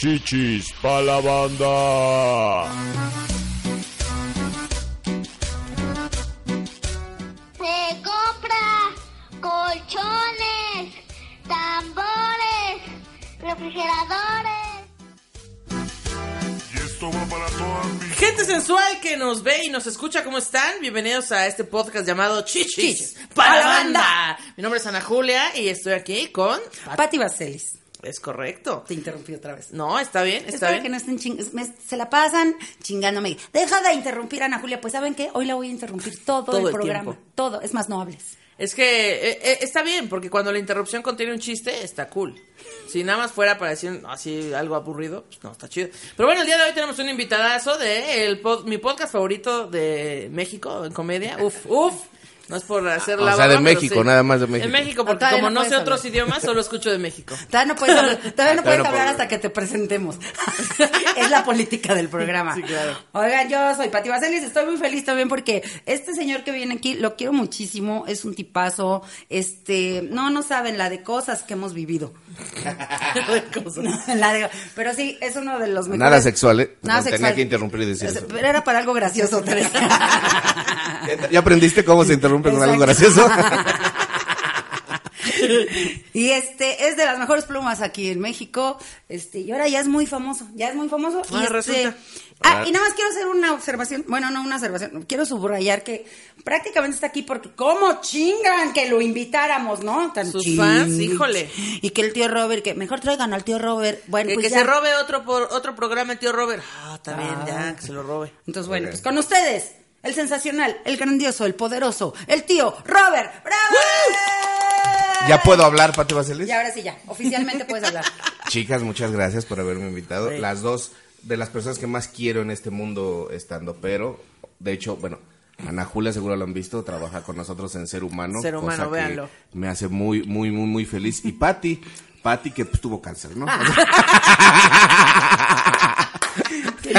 Chichis pa la banda. Se compra colchones, tambores, refrigeradores. Y esto va para todas mis Gente sensual que nos ve y nos escucha, ¿cómo están? Bienvenidos a este podcast llamado Chichis Chichis para la pa' la banda. banda. Mi nombre es Ana Julia y estoy aquí con... Pati Vaselis. Es correcto. Te interrumpí otra vez. No, está bien, está Espero bien. que no estén ching- me- se la pasan chingándome. Deja de interrumpir a Ana Julia. Pues ¿saben qué? Hoy la voy a interrumpir todo, Todo el el programa. Todo. Es más, no hables. Es que eh, eh, está bien, porque cuando la interrupción contiene un chiste, está cool. Si nada más fuera para decir así algo aburrido, pues no, está chido. Pero bueno, el día de hoy tenemos un invitadazo de el pod- mi podcast favorito de México, en comedia. Uf, uf. No es por hacer O la sea, baba, de pero México, sí. nada más de México. En México, porque como no no, sé otros idiomas, solo escucho de México. Todavía no puedes hablar, todavía no puedes no hablar hasta que te presentemos. es la política del programa. Sí, claro. Oigan, yo soy Pati Vaselis, estoy muy feliz también porque este señor que viene aquí lo quiero muchísimo, es un tipazo, este, no, no saben la de cosas que hemos vivido. La de- pero sí, es uno de los mejores. Nada sexual, ¿eh? Nada No, tenía sexual. que interrumpir y decir eso. Pero era para algo gracioso, Teresa. ¿Ya aprendiste cómo se interrumpe con algo gracioso? y este es de las mejores plumas aquí en México. Este, y ahora ya es muy famoso, ya es muy famoso. y Ah, este- resulta. Ah, y nada más quiero hacer una observación, bueno, no una observación, quiero subrayar que prácticamente está aquí porque cómo chingan que lo invitáramos, ¿no? Tan Sus ching- fans, híjole. Y que el tío Robert, que mejor traigan al tío Robert. Bueno, Que, pues que ya. se robe otro por otro programa el tío Robert. Ah, está bien, Ah. ya, que se lo robe. Entonces, bueno, pues con ustedes, el sensacional, el grandioso, el poderoso, el tío Robert. ¡Bravo! ¿Ya puedo hablar, Pati Vaselis? Y ahora sí ya, oficialmente puedes hablar. Chicas, muchas gracias por haberme invitado. Las dos de las personas que más quiero en este mundo estando, pero de hecho, bueno, Ana Julia seguro lo han visto, trabaja con nosotros en Ser Humano. Ser Humano, cosa que véanlo. Me hace muy, muy, muy, muy feliz. Y Pati, Pati que pues, tuvo cáncer, ¿no?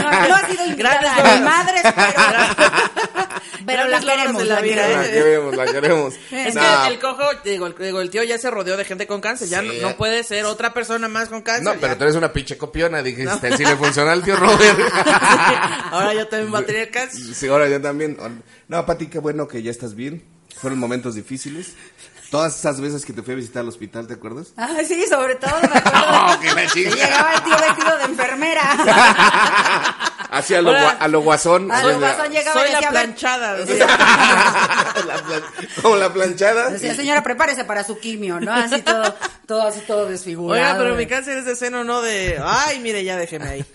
No, no ha sido invitada Grandes a logros. mi madre, pero, pero la queremos. la la vida, queremos. la queremos, la queremos. Es No, que el cojo, digo el, digo, el tío ya se rodeó de gente con cáncer. Ya Sí. no, no puede ser otra persona más con cáncer. No, ya. pero tú eres una pinche copiona, dijiste, si le funciona al tío Robert. Ahora yo también voy a tener cáncer. Sí, ahora yo también. No, Pati, qué bueno que ya estás bien. Fueron momentos difíciles. Todas esas veces que te fui a visitar al hospital, ¿te acuerdas? Ah, sí, sobre todo me acuerdo. No, que la que chica. llegaba el tío vestido de enfermera. Así a lo, Hola. gua- a lo guasón. A lo guasón llegaba Soy y la planchada. La plan- Como la planchada. Decía, señora, prepárese para su quimio, ¿no? Así todo, todo así todo desfigurado. Oiga, pero mi cáncer es de seno, no de. Ay, mire, ya déjeme ahí.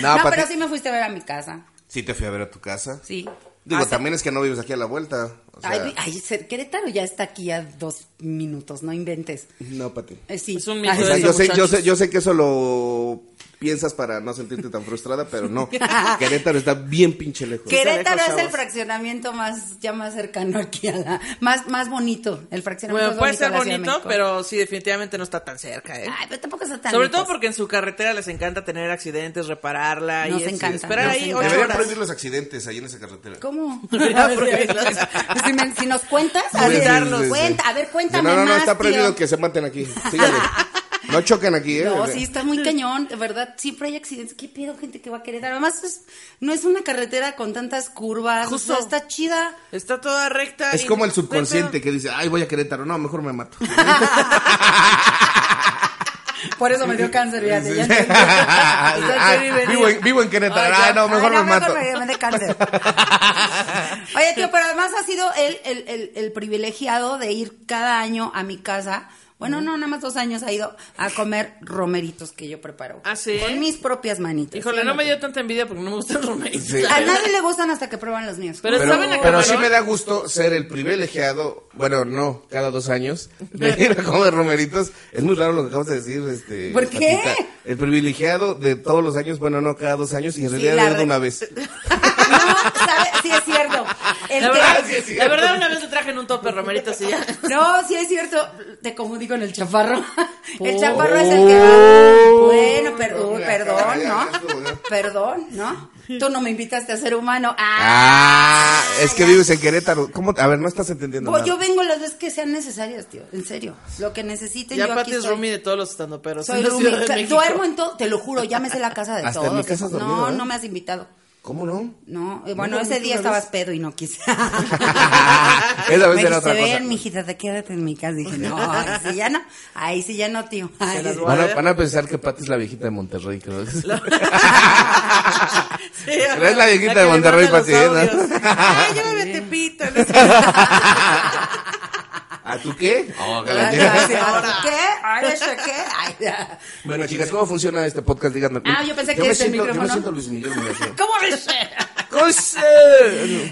No, pero sí me fuiste a ver a mi casa. sí te fui a ver a tu casa. Sí. Digo, Hace- también es que no vives aquí a la vuelta. O sea, Ay, Querétaro ya está aquí a dos minutos, no inventes. no, Pati. Eh, sí. Es un Ay, mito O sea, yo sé, yo sé, yo sé que eso lo piensas para no sentirte tan frustrada, pero no. Querétaro está bien pinche lejos. Querétaro lejos, es el fraccionamiento más ya más cercano aquí a la más más bonito, el fraccionamiento Bueno, puede ser bonito, pero sí, definitivamente no está tan cerca, ¿eh? Ay, pero tampoco está tan Sobre lejos. todo porque en su carretera les encanta tener accidentes, repararla Nos y encanta, esperar nos ahí encanta. Deberían prohibir los accidentes ahí en esa carretera. ¿Cómo? Debería prohibirlos. si, me- si nos cuentas, Sí, a ver, sí, sí, sí. cuenta, a ver, cuéntame No, no, no, más, está prohibido tío. que se maten aquí. Síganle. No choquen aquí, ¿eh? No, sí, está muy cañón, de verdad, siempre hay accidentes. ¿Qué pedo, gente que va a querer? Además, es- no es una carretera con tantas curvas, Justo. o sea, está chida. Está toda recta. Es y- como el ¿qué subconsciente que dice, ay, voy a Querétaro. No, mejor me mato. Por eso me dio cáncer, ya. Ah, Estoy bien vivo, en, vivo en Querétaro. Ay, Ah, no, mejor ay, me mato. me, me dé cáncer. Oye, tío, pero además ha sido el, el, el, el privilegiado de ir cada año a mi casa. bueno, no, nada más dos años ha ido a comer romeritos que yo preparo. ¿Ah, sí? Con mis propias manitas. Híjole, ¿sí no me dio tanta envidia porque no me gustan romeritos. Sí. A nadie le gustan hasta que prueban los míos. Pero, Pero, ¿saben a pero sí me da gusto ser el privilegiado, bueno, no, cada dos años, de ir a comer romeritos. Es muy raro lo que acabas de decir, este. ¿Por qué? Patita. El privilegiado de todos los años, bueno, no cada dos años, y en realidad la he ido re- una vez. Sí es cierto. El La que- verdad, sí es la cierto. verdad, una vez te traje en un tope romeritos y ya. No, sí es cierto. Te confundí con el chaparro. El Oh. chaparro es el que va. Bueno, per- uy, Ya, perdón, ya ¿no? ya. Perdón, ¿no? Tú no me invitaste a ser humano. Ah, Ah, es que vives en Querétaro. ¿Cómo? A ver, no estás entendiendo Pues nada. yo vengo las veces que sean necesarias, tío. En serio. Lo que necesiten, Ya yo Pati aquí es roomie de todos los estandoperos. Soy México. Duermo en todo, te lo juro, llámese la casa de Hasta en todos. mi casa has dormido, no, ¿eh? no me has invitado. ¿Cómo no? No, eh, bueno, No, ese ¿tú día estabas pedo y no quise. Esa vez Me era otra cosa. ven, mijita, te quédate en mi casa. Dije, no, ahí sí ya no. Ahí sí ya no, tío. Ay, las voy Van a, van a pensar que Pati es la viejita de Monterrey, creo. Sí, Pero es la viejita de me Monterrey, Pati, ¿eh? Ay, llévame a Tepito. ¿A tú qué? Oh, ¿Qué? Ay, ¿eso qué? Ay, ya. Bueno, chicas, ¿cómo funciona este podcast? Díganme. Ah, yo pensé que es el siento, Yo me micrófono. siento Luis Miguel. ¿Cómo? ¡Cose!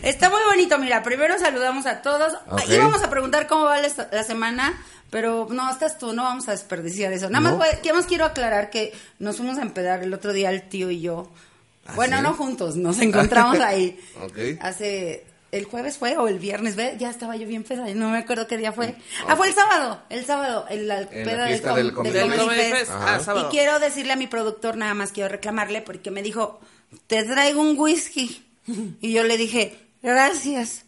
Está muy bonito, mira, primero saludamos a todos. Ok. Íbamos a preguntar cómo va la, semana, pero no, estás tú, no vamos a desperdiciar eso. Nada más, ¿qué más quiero aclarar? Que nos fuimos a empedar el otro día el tío y yo. Bueno, sí? no juntos, nos encontramos ahí. Ok. Hace, el jueves fue o el viernes, ve, ya estaba yo bien peda, no me acuerdo qué día fue. Ah, fue el sábado, el sábado, en la En peda del, del com- Fest. Ah, Y quiero decirle a mi productor, nada más quiero reclamarle, porque me dijo, te traigo un whisky. Y yo le dije, gracias.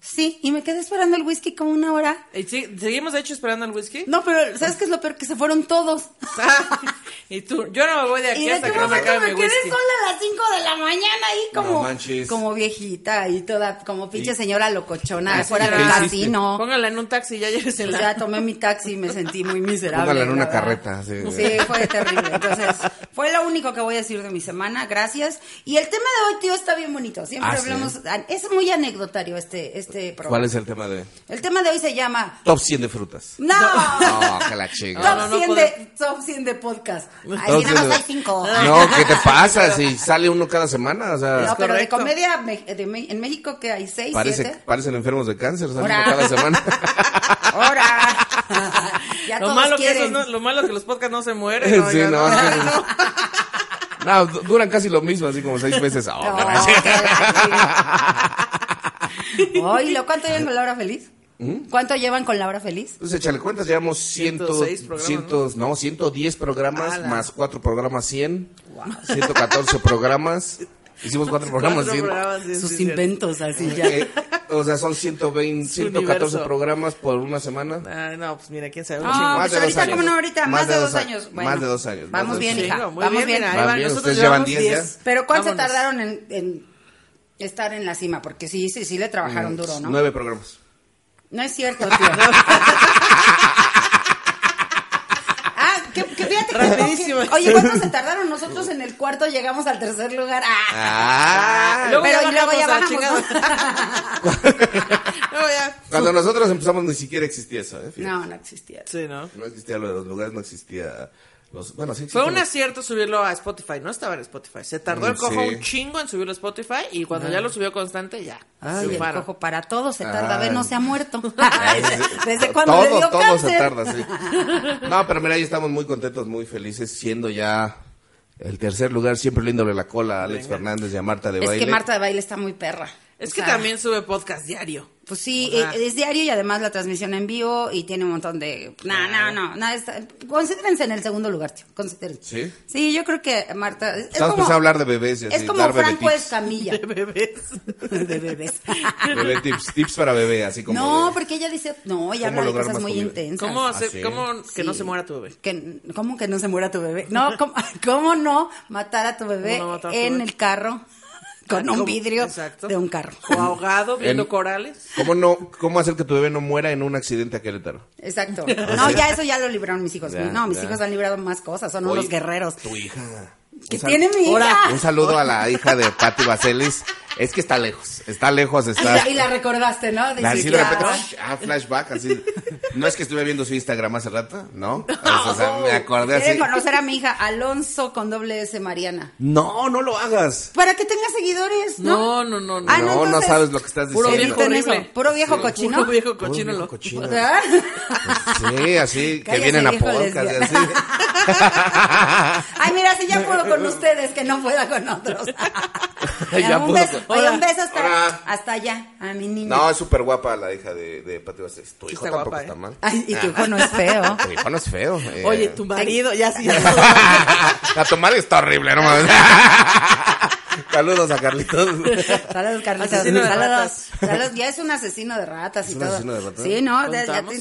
Sí, y me quedé esperando el whisky como una hora. ¿Y sí- ¿Seguimos de hecho esperando el whisky? No, pero ¿sabes qué es lo peor? Que se fueron todos. Ah, y tú, yo no me voy de Y aquí de hasta qué que no me momento acabe me mi quedé whisky. sola a las 5 de la mañana ahí como, No como viejita y toda, como pinche Y- señora locochona, Ah, fuera del casino. Póngala en un taxi y ya llegues en Pues la... ya tomé mi taxi y me sentí muy miserable. Póngala en una verdad. carreta. Sí, Sí, fue terrible. Entonces, fue lo único que voy a decir de mi semana. Gracias. Y el tema de hoy, tío, está bien bonito. Siempre Ah, ¿sí? hablamos. Es muy anecdotario este, este programa. ¿Cuál es el tema de El tema de hoy se llama. Top 100 de frutas? ¡No! No, que la chinga. Top, No, no, no 100 puedo. de, top 100 de podcast. Sí, nada 100 más de- hay 5. No, ¿qué te pasa? Si sale uno cada semana, o sea, No, pero de correcto. comedia me- de Me- en México que hay 6, parece, 7. parecen enfermos de cáncer, salen Ahora. uno cada semana. ¡Ahora! ya Lo todos malo, que quieren. esos no- lo malo que los podcasts no se mueren. sí, oigan, no, ¿no? que- No, du- duran casi lo mismo, así como seis meses. Oh, No, la la chinga. Oye, ¿cuánto llevan con Laura Feliz? ¿Cuánto llevan con Laura Feliz? Pues échale cuentas, llevamos ciento, 106 programas, cientos, no, 110 programas, Ala. más cuatro programas 100, 114 programas. Hicimos cuatro programas Cuatro 100. programas, sí, Sus sí, inventos, así ya. Eh, o sea, son 120, Su 114 universo. programas por una semana. Ay, no, pues mira, quién sabe. un No, chingo. Más pues de dos ahorita, años. ¿cómo no ahorita? Más, de dos años. Bueno, más de dos años, más Vamos bien, dos hija. Vamos bien, bien. mira, ahí Van van. bien, Nosotros ustedes llevan llevamos 10 ya. 10. Pero ¿cuánto tardaron en, en estar en la cima? Porque sí, sí, sí le trabajaron duro, ¿no? Nueve programas. No es cierto, tío. ah, que, que fíjate que- Rapidísimo. que- Oye, ¿cuánto se tardaron? Nosotros en el cuarto llegamos al tercer lugar. Ah, Ah, Luego pero ya luego ya bajamos. Luego ya. Cuando nosotros empezamos ni siquiera existía eso, ¿eh? Fíjate. No, no existía. Sí, ¿no? No existía lo de los lugares, no existía los... Bueno, sí Fue un acierto subirlo a Spotify, no estaba en Spotify. Se tardó Mm, el cojo sí. un chingo en subirlo a Spotify y cuando ya lo subió constante, ya. Ay, el cojo para todo se tarda. A ver, Ay. no se ha muerto. Ay. Desde cuando todo, le dio todo cáncer. se tarda, sí. No, pero mira, ahí estamos muy contentos, muy felices, siendo ya el tercer lugar, siempre liéndole la cola a Alex Fernández y a Marta de Es Baile. que Marta de Baile está muy perra. Es O que sea, también sube podcast diario. Pues sí, eh, es diario y además la transmisión en vivo y tiene un montón de... No, no, no, no, está... Considérense en el segundo lugar, tío, considérense. ¿Sí? Sí, yo creo que Marta... Es, es Estamos como, pensando hablar de bebés y así, es como dar Franco. Escamilla. De bebés. de bebés. Bebé tips, tips para bebé, así como... No, porque ella dice... No, ella ¿Cómo habla de cosas muy comida? intensas. ¿Cómo, hacer, sí? cómo que no se muera tu bebé? Que, ¿Cómo que no se muera tu bebé? No, ¿cómo, cómo no matar a tu bebé ¿Cómo no matar a tu en bebé? el carro con un vidrio Exacto. de un carro? O ahogado viendo En- corales. ¿Cómo, no, ¿Cómo hacer que tu bebé no muera en un accidente a Querétaro? Exacto. No, ya eso ya lo libraron mis hijos. Ya, no, mis ya. hijos han librado más cosas, son Oye, unos guerreros. Tu hija. Que tiene mi hija. Un saludo a la hija de Patti Vaselis. Es que está lejos, está lejos, Y está... la, y la recordaste, ¿no? Así Dices, de repente, ah, flashback, así. No es que estuve viendo su Instagram hace rato, ¿no? O sea, me acordé así. Quiere conocer a mi hija Alonso con doble S Mariana. No, no lo hagas. Para que tenga seguidores, ¿no? No, no, no, no. Ah, no, no, sabes lo que estás Puro diciendo. viejo eso. horrible. Puro viejo cochino. Puro viejo Puro cochino. viejo lo- cochino. ¿Verdad? Sí, así, que vienen a viejo podcast y así. Ay, mira, si ya puedo con ustedes, que no pueda con otros. Ya un, pudo beso, con- oye, un beso hasta, Hola. hasta allá, a mi niña. No, es súper guapa la hija de, de Pati Vaselis. Tu hijo está tampoco guapa, está ¿eh? mal. Ay, y tu hijo no es feo. Tu hijo no es feo. eh. Oye, tu marido, ya sí. La tu madre está horrible, no mames. Saludos a Carlitos. Saludos, Carlitos. Asesino de Saludos. ratas. Saludos. Ya es un asesino de ratas y ¿Es un todo. asesino de ratas? Sí, no,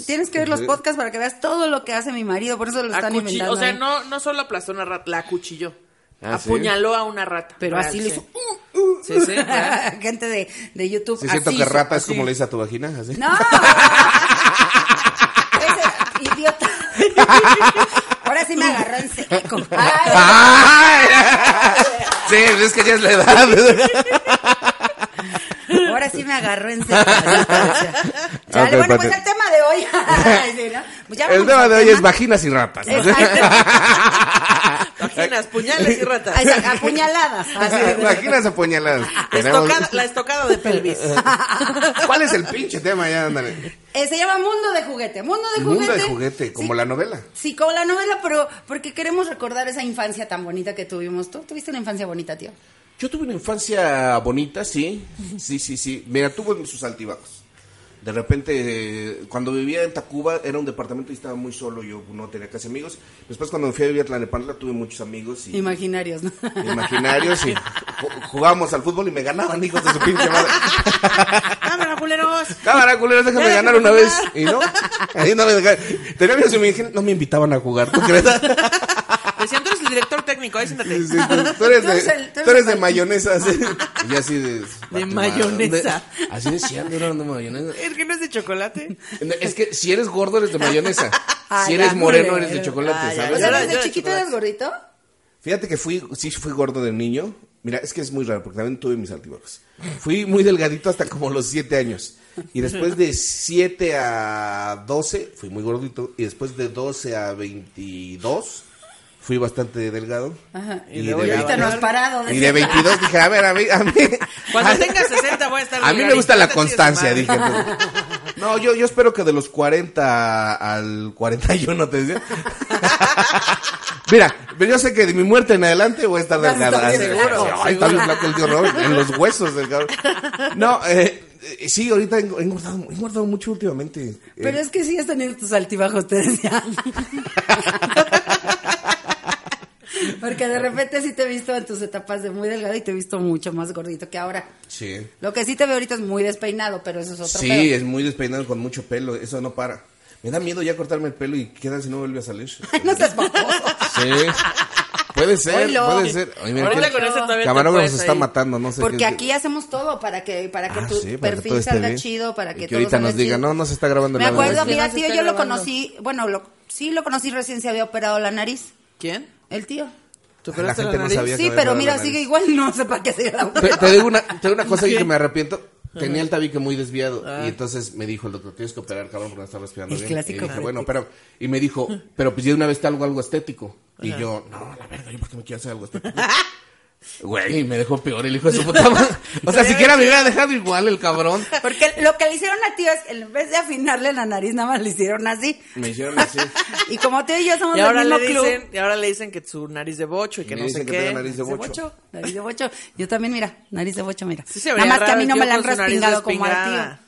tienes que ver los podcasts para que veas todo lo que hace mi marido, por eso lo están Acuchi- inventando. o sea, no, no solo aplastó una rata, la acuchilló. Ah, ¿sí? Apuñaló a una rata. Pero Real, así le hizo. Sí, sí, real. Gente de, de YouTube. Sí, siento así que hizo, rata es así. como le dice a tu vagina, así. No. Ese idiota. Ahora sí me agarró en seco. Sí, es que ya es la edad. ahora sí me agarró en seco. Chale, bueno, pues el tema de hoy. Pues ya El tema de hoy es vaginas y ratas. ¿no? Vaginas, puñales y ratas. Apuñaladas. Así Vaginas apuñaladas. Tenemos- Estocada- la estocada de pelvis. ¿Cuál es el pinche tema ya? Ándale. Eh, se llama Mundo de Juguete. Mundo de Mundo Juguete. de juguete, como Sí. la novela. Sí, como la novela, pero porque queremos recordar esa infancia tan bonita que tuvimos. ¿Tú tuviste una infancia bonita, tío? Yo tuve una infancia bonita, sí. Sí, sí, sí. Mira, tuve sus altibajos. De repente, eh, cuando vivía en Tacuba, era un departamento y estaba muy solo, yo no tenía casi amigos. Después, cuando me fui a vivir a Tlalnepantla, tuve muchos amigos y Imaginarios, ¿no? imaginarios y ju- jugábamos al fútbol y me ganaban, hijos de su pinche madre. ¡Cámara, culeros! Cámara, culeros, déjame ganar una vez. Y no, ahí no me dejaban. Tenía amigos y me dijeron, no me invitaban a jugar, ¿tú crees? Director técnico, ahí siéntate. Sí, tú, tú eres Tú eres de, el- tú eres tú eres de mayonesa. así. Y así de... De mayonesa. de- así decían, era de mayonesa. Es que no es de chocolate. Es que si eres gordo eres de mayonesa. Ah, Si ya, eres moreno eres de chocolate, Ah, ¿desde chiquito eres gordito? Fíjate que fui, sí fui gordo de niño. Mira, es que es muy raro porque también tuve mis altibajos. Fui muy delgadito hasta como los 7 años. Y después de 7 a 12 fui muy gordito. Y después de 12 a 22 fui bastante delgado. Ajá. Y, luego de, Ahorita no has parado. y de 22 dije, a ver, a mí... A mí, Cuando a- tenga 60 voy a estar A mí me gusta la constancia, dije. entonces. No, yo, yo espero que de los 40 al 41, te decía. Mira, pero yo sé que de mi muerte en adelante voy a estar bien seguro, Ay, está bien flaco el tío Robert, en los huesos del cabrón. No, eh, eh, sí, ahorita he engordado, he engordado mucho últimamente. Eh, Pero es que sí has tenido tus altibajos, te decía. Porque de repente sí te he visto en tus etapas de muy delgado y te he visto mucho más gordito que ahora. Sí. Lo que sí te veo ahorita es muy despeinado, pero eso es otro Sí, pedo. es muy despeinado con mucho pelo, eso no para. Me da miedo ya cortarme el pelo y quedan si no vuelve a salir. Ay, no seas. Sí. Puede ser, Oilo. puede ser. Ay, mira, Ahorita aquí- con te Camarógrafo se está matando, no sé Porque qué- aquí hacemos todo para que para que Ah, tu sí, para que perfil esté salga bien. chido, para Y que, que todo ahorita nos diga, chido. no, no se está grabando Me la acuerdo, mira, tío, yo lo conocí, bueno, lo, sí lo conocí recién se había operado la nariz, ¿Quién? El tío. ¿Tú La operaste la, gente no sabía. Sí, pero mira, sigue igual, no sé para qué sigue la Te, te digo una, te digo una cosa y ¿Qué? que me arrepiento. Tenía el tabique muy desviado Ah. y entonces me dijo el doctor, tienes que operar, cabrón, porque no estás respirando El bien. clásico y dije, bueno, pero, y me dijo, pero pues ya de una vez te algo, algo estético. Y yo, no, la verga, ¿yo por qué me quiero hacer algo estético? Güey, me dejó peor el hijo de su puta madre. O sea, siquiera me hubiera dejado igual el cabrón. Porque lo que le hicieron a tío es que en vez de afinarle la nariz, nada más le hicieron así. Me hicieron así. Y como tío y yo somos Y ahora, del le mismo club. dicen, y ahora le dicen que su nariz de bocho y que Me no sé dicen que qué. tengo nariz de bocho. Nariz de bocho. Yo también, mira, nariz de bocho, mira. Sí se Nada más que a mí no me la han respingado como a respingada.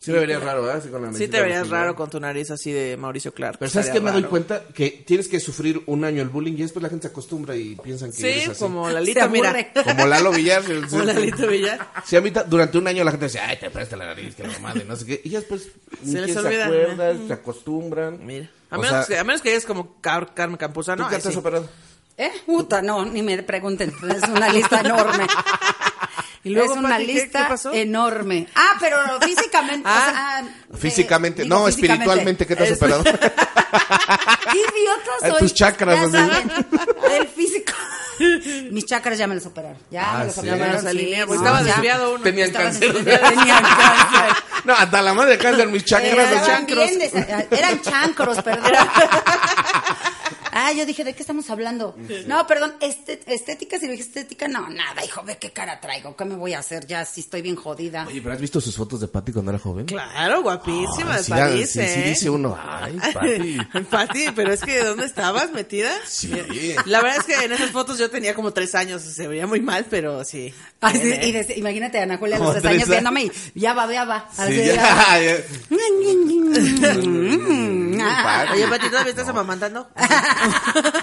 Sí me vería raro, ¿verdad? Sí, con la Sí te verías raro con tu nariz así de Mauricio Clark. Pero ¿sabes qué me doy cuenta? Que tienes que sufrir un año el bullying y después la gente se acostumbra y piensan que eres Sí, así. como Se Lalito, mira. Como Lalo Villar. el- Como Lalito Villar. Sí, a mí durante un año la gente decía, ay, te presta la nariz, que la madre, no sé qué. Y ya después Se les olvida. acuerdan, se acostumbran. Mira. A menos, sea, que, a menos que eres como Car- Carmen Campuzano. ¿Tú qué ahí te has sí. operado? ¿Eh? Puta, no, ni me pregunten. Es una lista enorme. ¿Y luego, es una Pati, qué- lista qué pasó? enorme. Ah, pero físicamente. o sea, Ah, ah, Físicamente, eh, digo, no, físicamente. espiritualmente, ¿qué te has operado? ¿Qué idiota Ay, soy? tus chakras, Ya saben, el físico. Mis chakras ya me los operaron. Ya Ah, me los sí. operaron. Ya me los sí, alineé, no, estaba desviado uno. Tenían cáncer. tenían cáncer. No, hasta la madre de cáncer, mis chakras. Estaban así. bien desa- eran chancros, perdón. Ah, yo dije, ¿de qué estamos hablando? No, perdón, este- estética, cirugía estética, no, nada, hijo, ve qué cara traigo, ¿qué me voy a hacer ya si estoy bien jodida? Oye, ¿pero has visto sus fotos de Patty cuando era joven? Claro, guapísima, de sí, París, sí, ¿eh? sí dice uno, ay, Patty. Pati, pero es que ¿dónde estabas metida? Sí. La verdad es que en esas fotos yo tenía como tres años, se veía muy mal, pero sí. Ah, sí, ¿eh? y desde- imagínate a Ana Julia a los tres tres años años. viéndome y ya va, ya va. Sí, Así, ya, ya. ya. Patty. Oye, Pati, ¿todavía estás amamantando?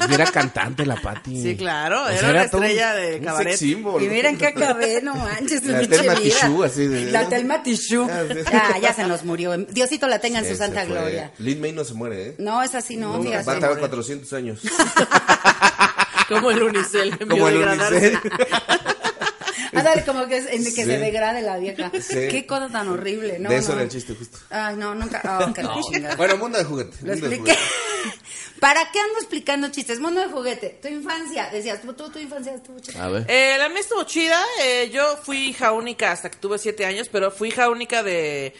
Y Era cantante la Patty. Sí, claro, O era una estrella un- de un cabaret. sex symbol. Y miren que acabé, no manches, La pinche Telma. Tijoux, así de- La Telma Tijoux. Ah. Ya, ya se nos murió. Diosito la tenga en su santa fue. gloria. Lin May no se muere, ¿eh? No, es así, no, va a tardar 400 años. Como el unicel, en Como el unicel. Ándale, como que, es- en que Sí. se degrade la vieja. Sí. Qué cosa tan horrible, ¿no? de eso no. era el chiste justo. Ay, no, nunca. Oh, chingada. Bueno, mundo de juguete. Lo expliqué. ¿Para qué ando explicando chistes? Mundo de juguete. Tu infancia. Decías, tú, tú, tu infancia estuvo chida. A ver. Eh, la mía estuvo chida. eh, yo fui hija única hasta que tuve siete años, pero fui hija única de.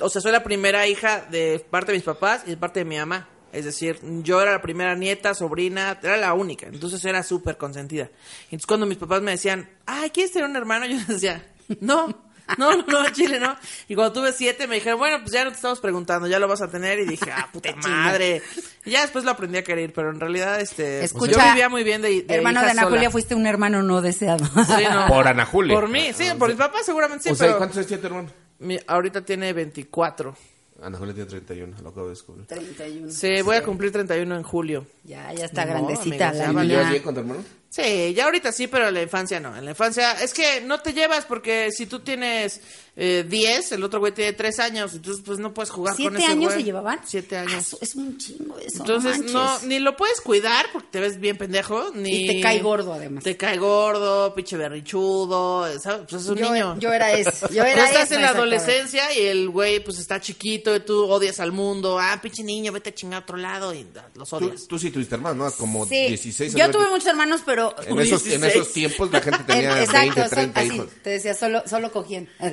O sea, soy la primera hija de parte de mis papás y de parte de mi mamá. Es decir, yo era la primera nieta, sobrina, era la única. Entonces era súper consentida. Entonces cuando mis papás me decían, ay, ¿quieres tener un hermano? Yo decía, no. No, no, no, Chile, no. Y cuando tuve siete me dijeron, bueno, pues ya no te estamos preguntando, ya lo vas a tener. Y dije, ah, puta madre. Y ya después lo aprendí a querer, pero en realidad, este, Escucha, yo vivía muy bien de, de Hermano hija de Ana sola. Julia, fuiste un hermano no deseado. Sí, no. Por Ana Julia. Por mí, sí, por mis papás seguramente sí, o sea, pero ¿cuántos años tiene tu hermano? mi- ahorita tiene 24. Ana Julia tiene 31, lo acabo de descubrir. 31. Sí, voy a cumplir 31 en julio. Ya, ya está No, grandecita amiga, la ya ¿Y con tu hermano? Sí, ya ahorita sí, pero en la infancia no. En la infancia es que no te llevas porque si tú tienes eh, 10, el otro güey tiene 3 años, entonces pues no puedes jugar con ¿Siete ese años güey. se llevaban? 7 Ah, años. es un chingo eso. Entonces no, ni lo puedes cuidar porque te ves bien pendejo, ni... Y te cae gordo, además. Te cae gordo, pinche berrichudo, ¿sabes? Pues es un Yo- niño. yo era eso, yo era Tú estás en la adolescencia y el güey pues está chiquito y tú odias al mundo. Ah, pinche niño, vete a chingar a otro lado y los odias. tú sí tuviste hermano, ¿no? Como Sí, 16 yo tuve muchos hermanos, pero... En esos, en 16. esos tiempos la gente tenía En- exacto, 20, son 30 así, hijos. te decía, solo, solo cogían. Sí,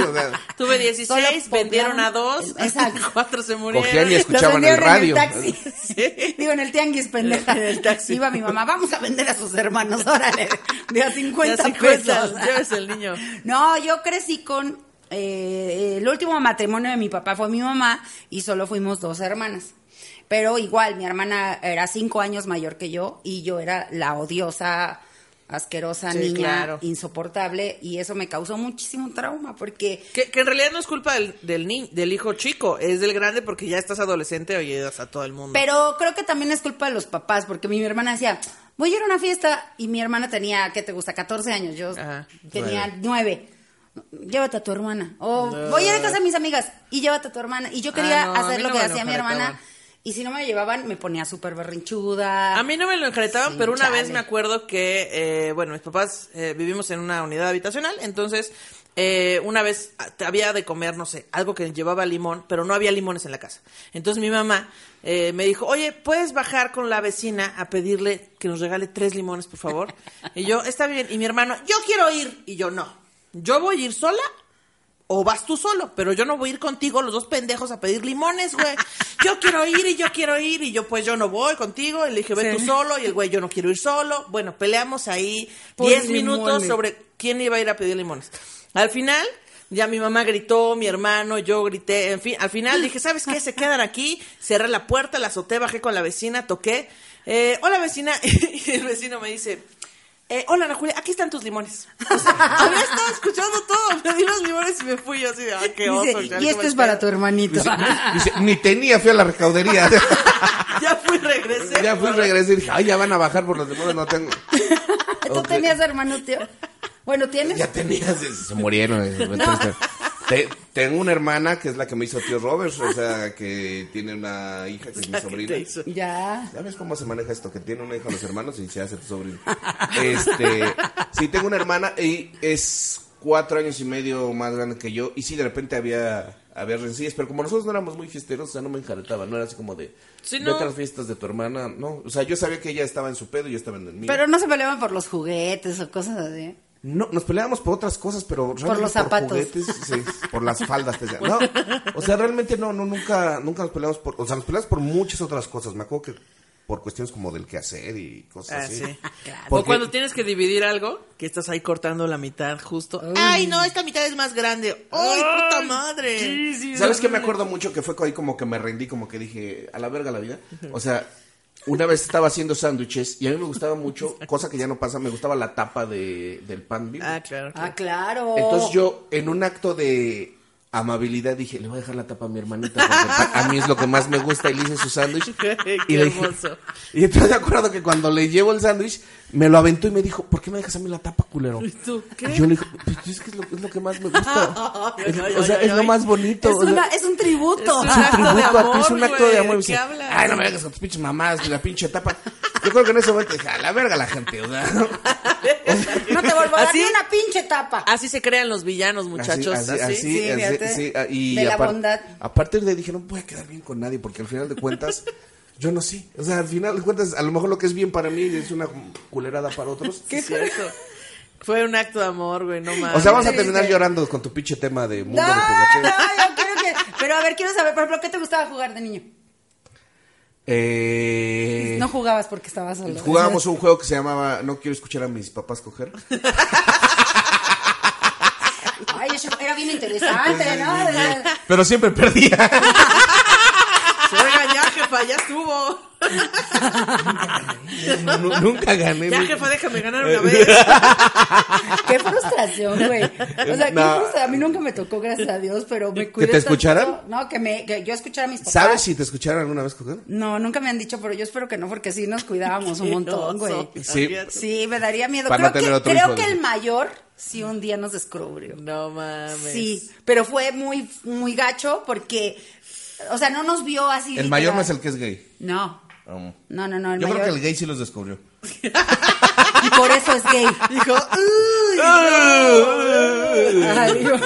o sea, Tuve 16, Solo vendieron a dos, Exacto. cuatro se murieron. Cogían y Los escuchaban el radio. En el taxi. Digo, en el tianguis, pendeja. En el taxi. Iba mi mamá, vamos a vender a sus hermanos, órale. De a 50 De a 50, pesos. llévese el niño. No, yo crecí con... eh, el último matrimonio de mi papá fue mi mamá y solo fuimos dos hermanas. Pero igual, mi hermana era cinco años mayor que yo y yo era la odiosa, asquerosa Sí, niña, claro. insoportable y eso me causó muchísimo trauma porque Que, que en realidad no es culpa del, del, ni- del hijo chico, es del grande porque ya estás adolescente y oyes a todo el mundo. Pero creo que también es culpa de los papás, porque mi hermana decía, voy a ir a una fiesta, y mi hermana tenía, ¿qué te gusta? 14 años, yo Ajá, tenía 9. Llévate a tu hermana. O voy a ir a casa de mis amigas y llévate a tu hermana. Y yo quería Ah, no, a hacer lo no que hacía mi hermana. Y si no me llevaban, me ponía súper berrinchuda. A mí no me lo enjaretaban, Sí, pero una chale. vez me acuerdo que, eh, bueno, mis papás eh, vivimos en una unidad habitacional, entonces eh, una vez había de comer, no sé, algo que llevaba limón, pero no había limones en la casa. Entonces mi mamá eh, me dijo, oye, ¿puedes bajar con la vecina a pedirle que nos regale tres limones, por favor? Y yo, está bien. Y mi hermano, yo quiero ir. Y yo, no. Yo voy a ir sola o vas tú solo, pero yo no voy a ir contigo los dos pendejos a pedir limones, güey. Yo quiero ir y yo quiero ir y yo pues yo no voy contigo. Y le dije, ve Sí. tú solo y el güey, yo no quiero ir solo. Bueno, peleamos ahí Por 10 minutos sobre quién iba a ir a pedir limones. Al final, ya mi mamá gritó, mi hermano, yo grité, en fin, al final dije, ¿sabes qué? Se quedan aquí, cerré la puerta, la azoté, bajé con la vecina, toqué. Eh, hola vecina, y el vecino me dice, eh, hola Ana Julia, aquí están tus limones. O sea, había estado escuchando todo, me di los limones y me fui yo así de, ah, qué oso. Dice, chale, y esto es para pedo". tu hermanito. Dice, dice, ni tenía, fui a la recaudería. Ya fui, regresé. ya fui, regresé y dije, ay, ya van a bajar por los demás, no tengo. ¿Tú tenías hermano, tío? Bueno, ¿tienes? Ya tenías, se, murieron. eh, entonces, te- tengo una hermana que es la que me hizo tío Roberts, o sea, que tiene una hija que es mi ¿Qué sobrina. te hizo? Ya. ¿Sabes cómo se maneja esto? Que tiene una hija los hermanos y se hace tu sobrino. Este, sí, tengo una hermana y es cuatro años y medio más grande que yo. Y sí, de repente había, había rencillas, pero como nosotros no éramos muy fiesteros, o sea, no me enjaretaba, no era así como de, vete no. a las fiestas de tu hermana, no, o sea, yo sabía que ella estaba en su pedo y yo estaba en el mío. Pero no se peleaban por los juguetes o cosas así. No, nos peleábamos por otras cosas, pero realmente los zapatos. juguetes, sí, por las faldas. te decía. No, o sea, realmente no, no, nunca, nunca nos peleamos por, o sea, nos peleamos por muchas otras cosas. Me acuerdo que por cuestiones como del quehacer y cosas Ah, así. sí. O Porque- cuando tienes que dividir algo, que estás ahí cortando la mitad justo. Ay, no, esta mitad es más grande. ¡Ay, puta madre! ¿Sabes qué me acuerdo mucho? Que fue ahí como que me rendí, como que dije, a la verga la vida. O sea, una vez estaba haciendo sándwiches y a mí me gustaba mucho, cosa que ya no pasa, me gustaba la tapa de, del pan bimbo. Ah, claro. Ah, claro. Entonces yo, en un acto de amabilidad, dije, le voy a dejar la tapa a mi hermanita, porque a mí es lo que más me gusta, y le hice su sándwich. Qué y le dije- hermoso. Y entonces me acuerdo que cuando le llevo el sándwich, me lo aventó y me dijo, ¿por qué me dejas a mí la tapa, culero? ¿Y tú qué? Y yo le dije, pues es que es lo, es lo que más me gusta. Es- o sea, es lo más bonito. es, o sea, una- es un tributo. Es un de tributo a ti, es un acto de amor. Y ¿de dice, qué hablas? Ay, no me vengas con tus pinches mamás, la pinche tapa. Yo creo que en ese momento dije, a la verga la gente, o sea. No te vuelvo a dar ni una pinche tapa. Así se crean los villanos, muchachos. Así, Así, así, así, Sí, así, fíjate. sí, ah, y De la bondad. A partir de ahí dije, no voy a quedar bien con nadie, porque al final de cuentas, yo no sé. O sea, al final de cuentas, a lo mejor lo que es bien para mí es una culerada para otros. ¿Qué es cierto? Fue un acto de amor, güey, no mames. O sea, vamos a terminar llorando con tu pinche tema de mundo No, de no, juguetes. yo quiero que... Pero a ver, quiero saber, por ejemplo, ¿qué te gustaba jugar de niño? Eh, No jugabas porque estabas solo. Jugábamos un juego que se llamaba No quiero escuchar a mis papás coger. Ay, eso era bien interesante, ¿no? Pero siempre perdía. Ya, jefa, ya estuvo. Nu- Nunca gané. Ya, nunca- jefa, déjame ganar una vez. Qué frustración, güey. O sea, qué frustración. A mí nunca me tocó, gracias a Dios, pero me cuidé te tanto- escucharan? No, que, me, que yo escuchara a mis papás. ¿Sabes si te escucharon alguna vez coger? No, nunca me han dicho, pero yo espero que no, porque sí nos cuidábamos un montón, güey. Sí. Sí, me daría miedo. Para creo no tener que, otro creo hijo, que el mayor sí un día nos descubrió. No mames. Sí, pero fue muy, muy gacho porque, o sea, no nos vio así. El mayor no es el que es gay. No, Um, no, no, no, el Yo mayor. creo que el gay sí los descubrió. Y por eso es gay. Dijo, Ay. Ay, no.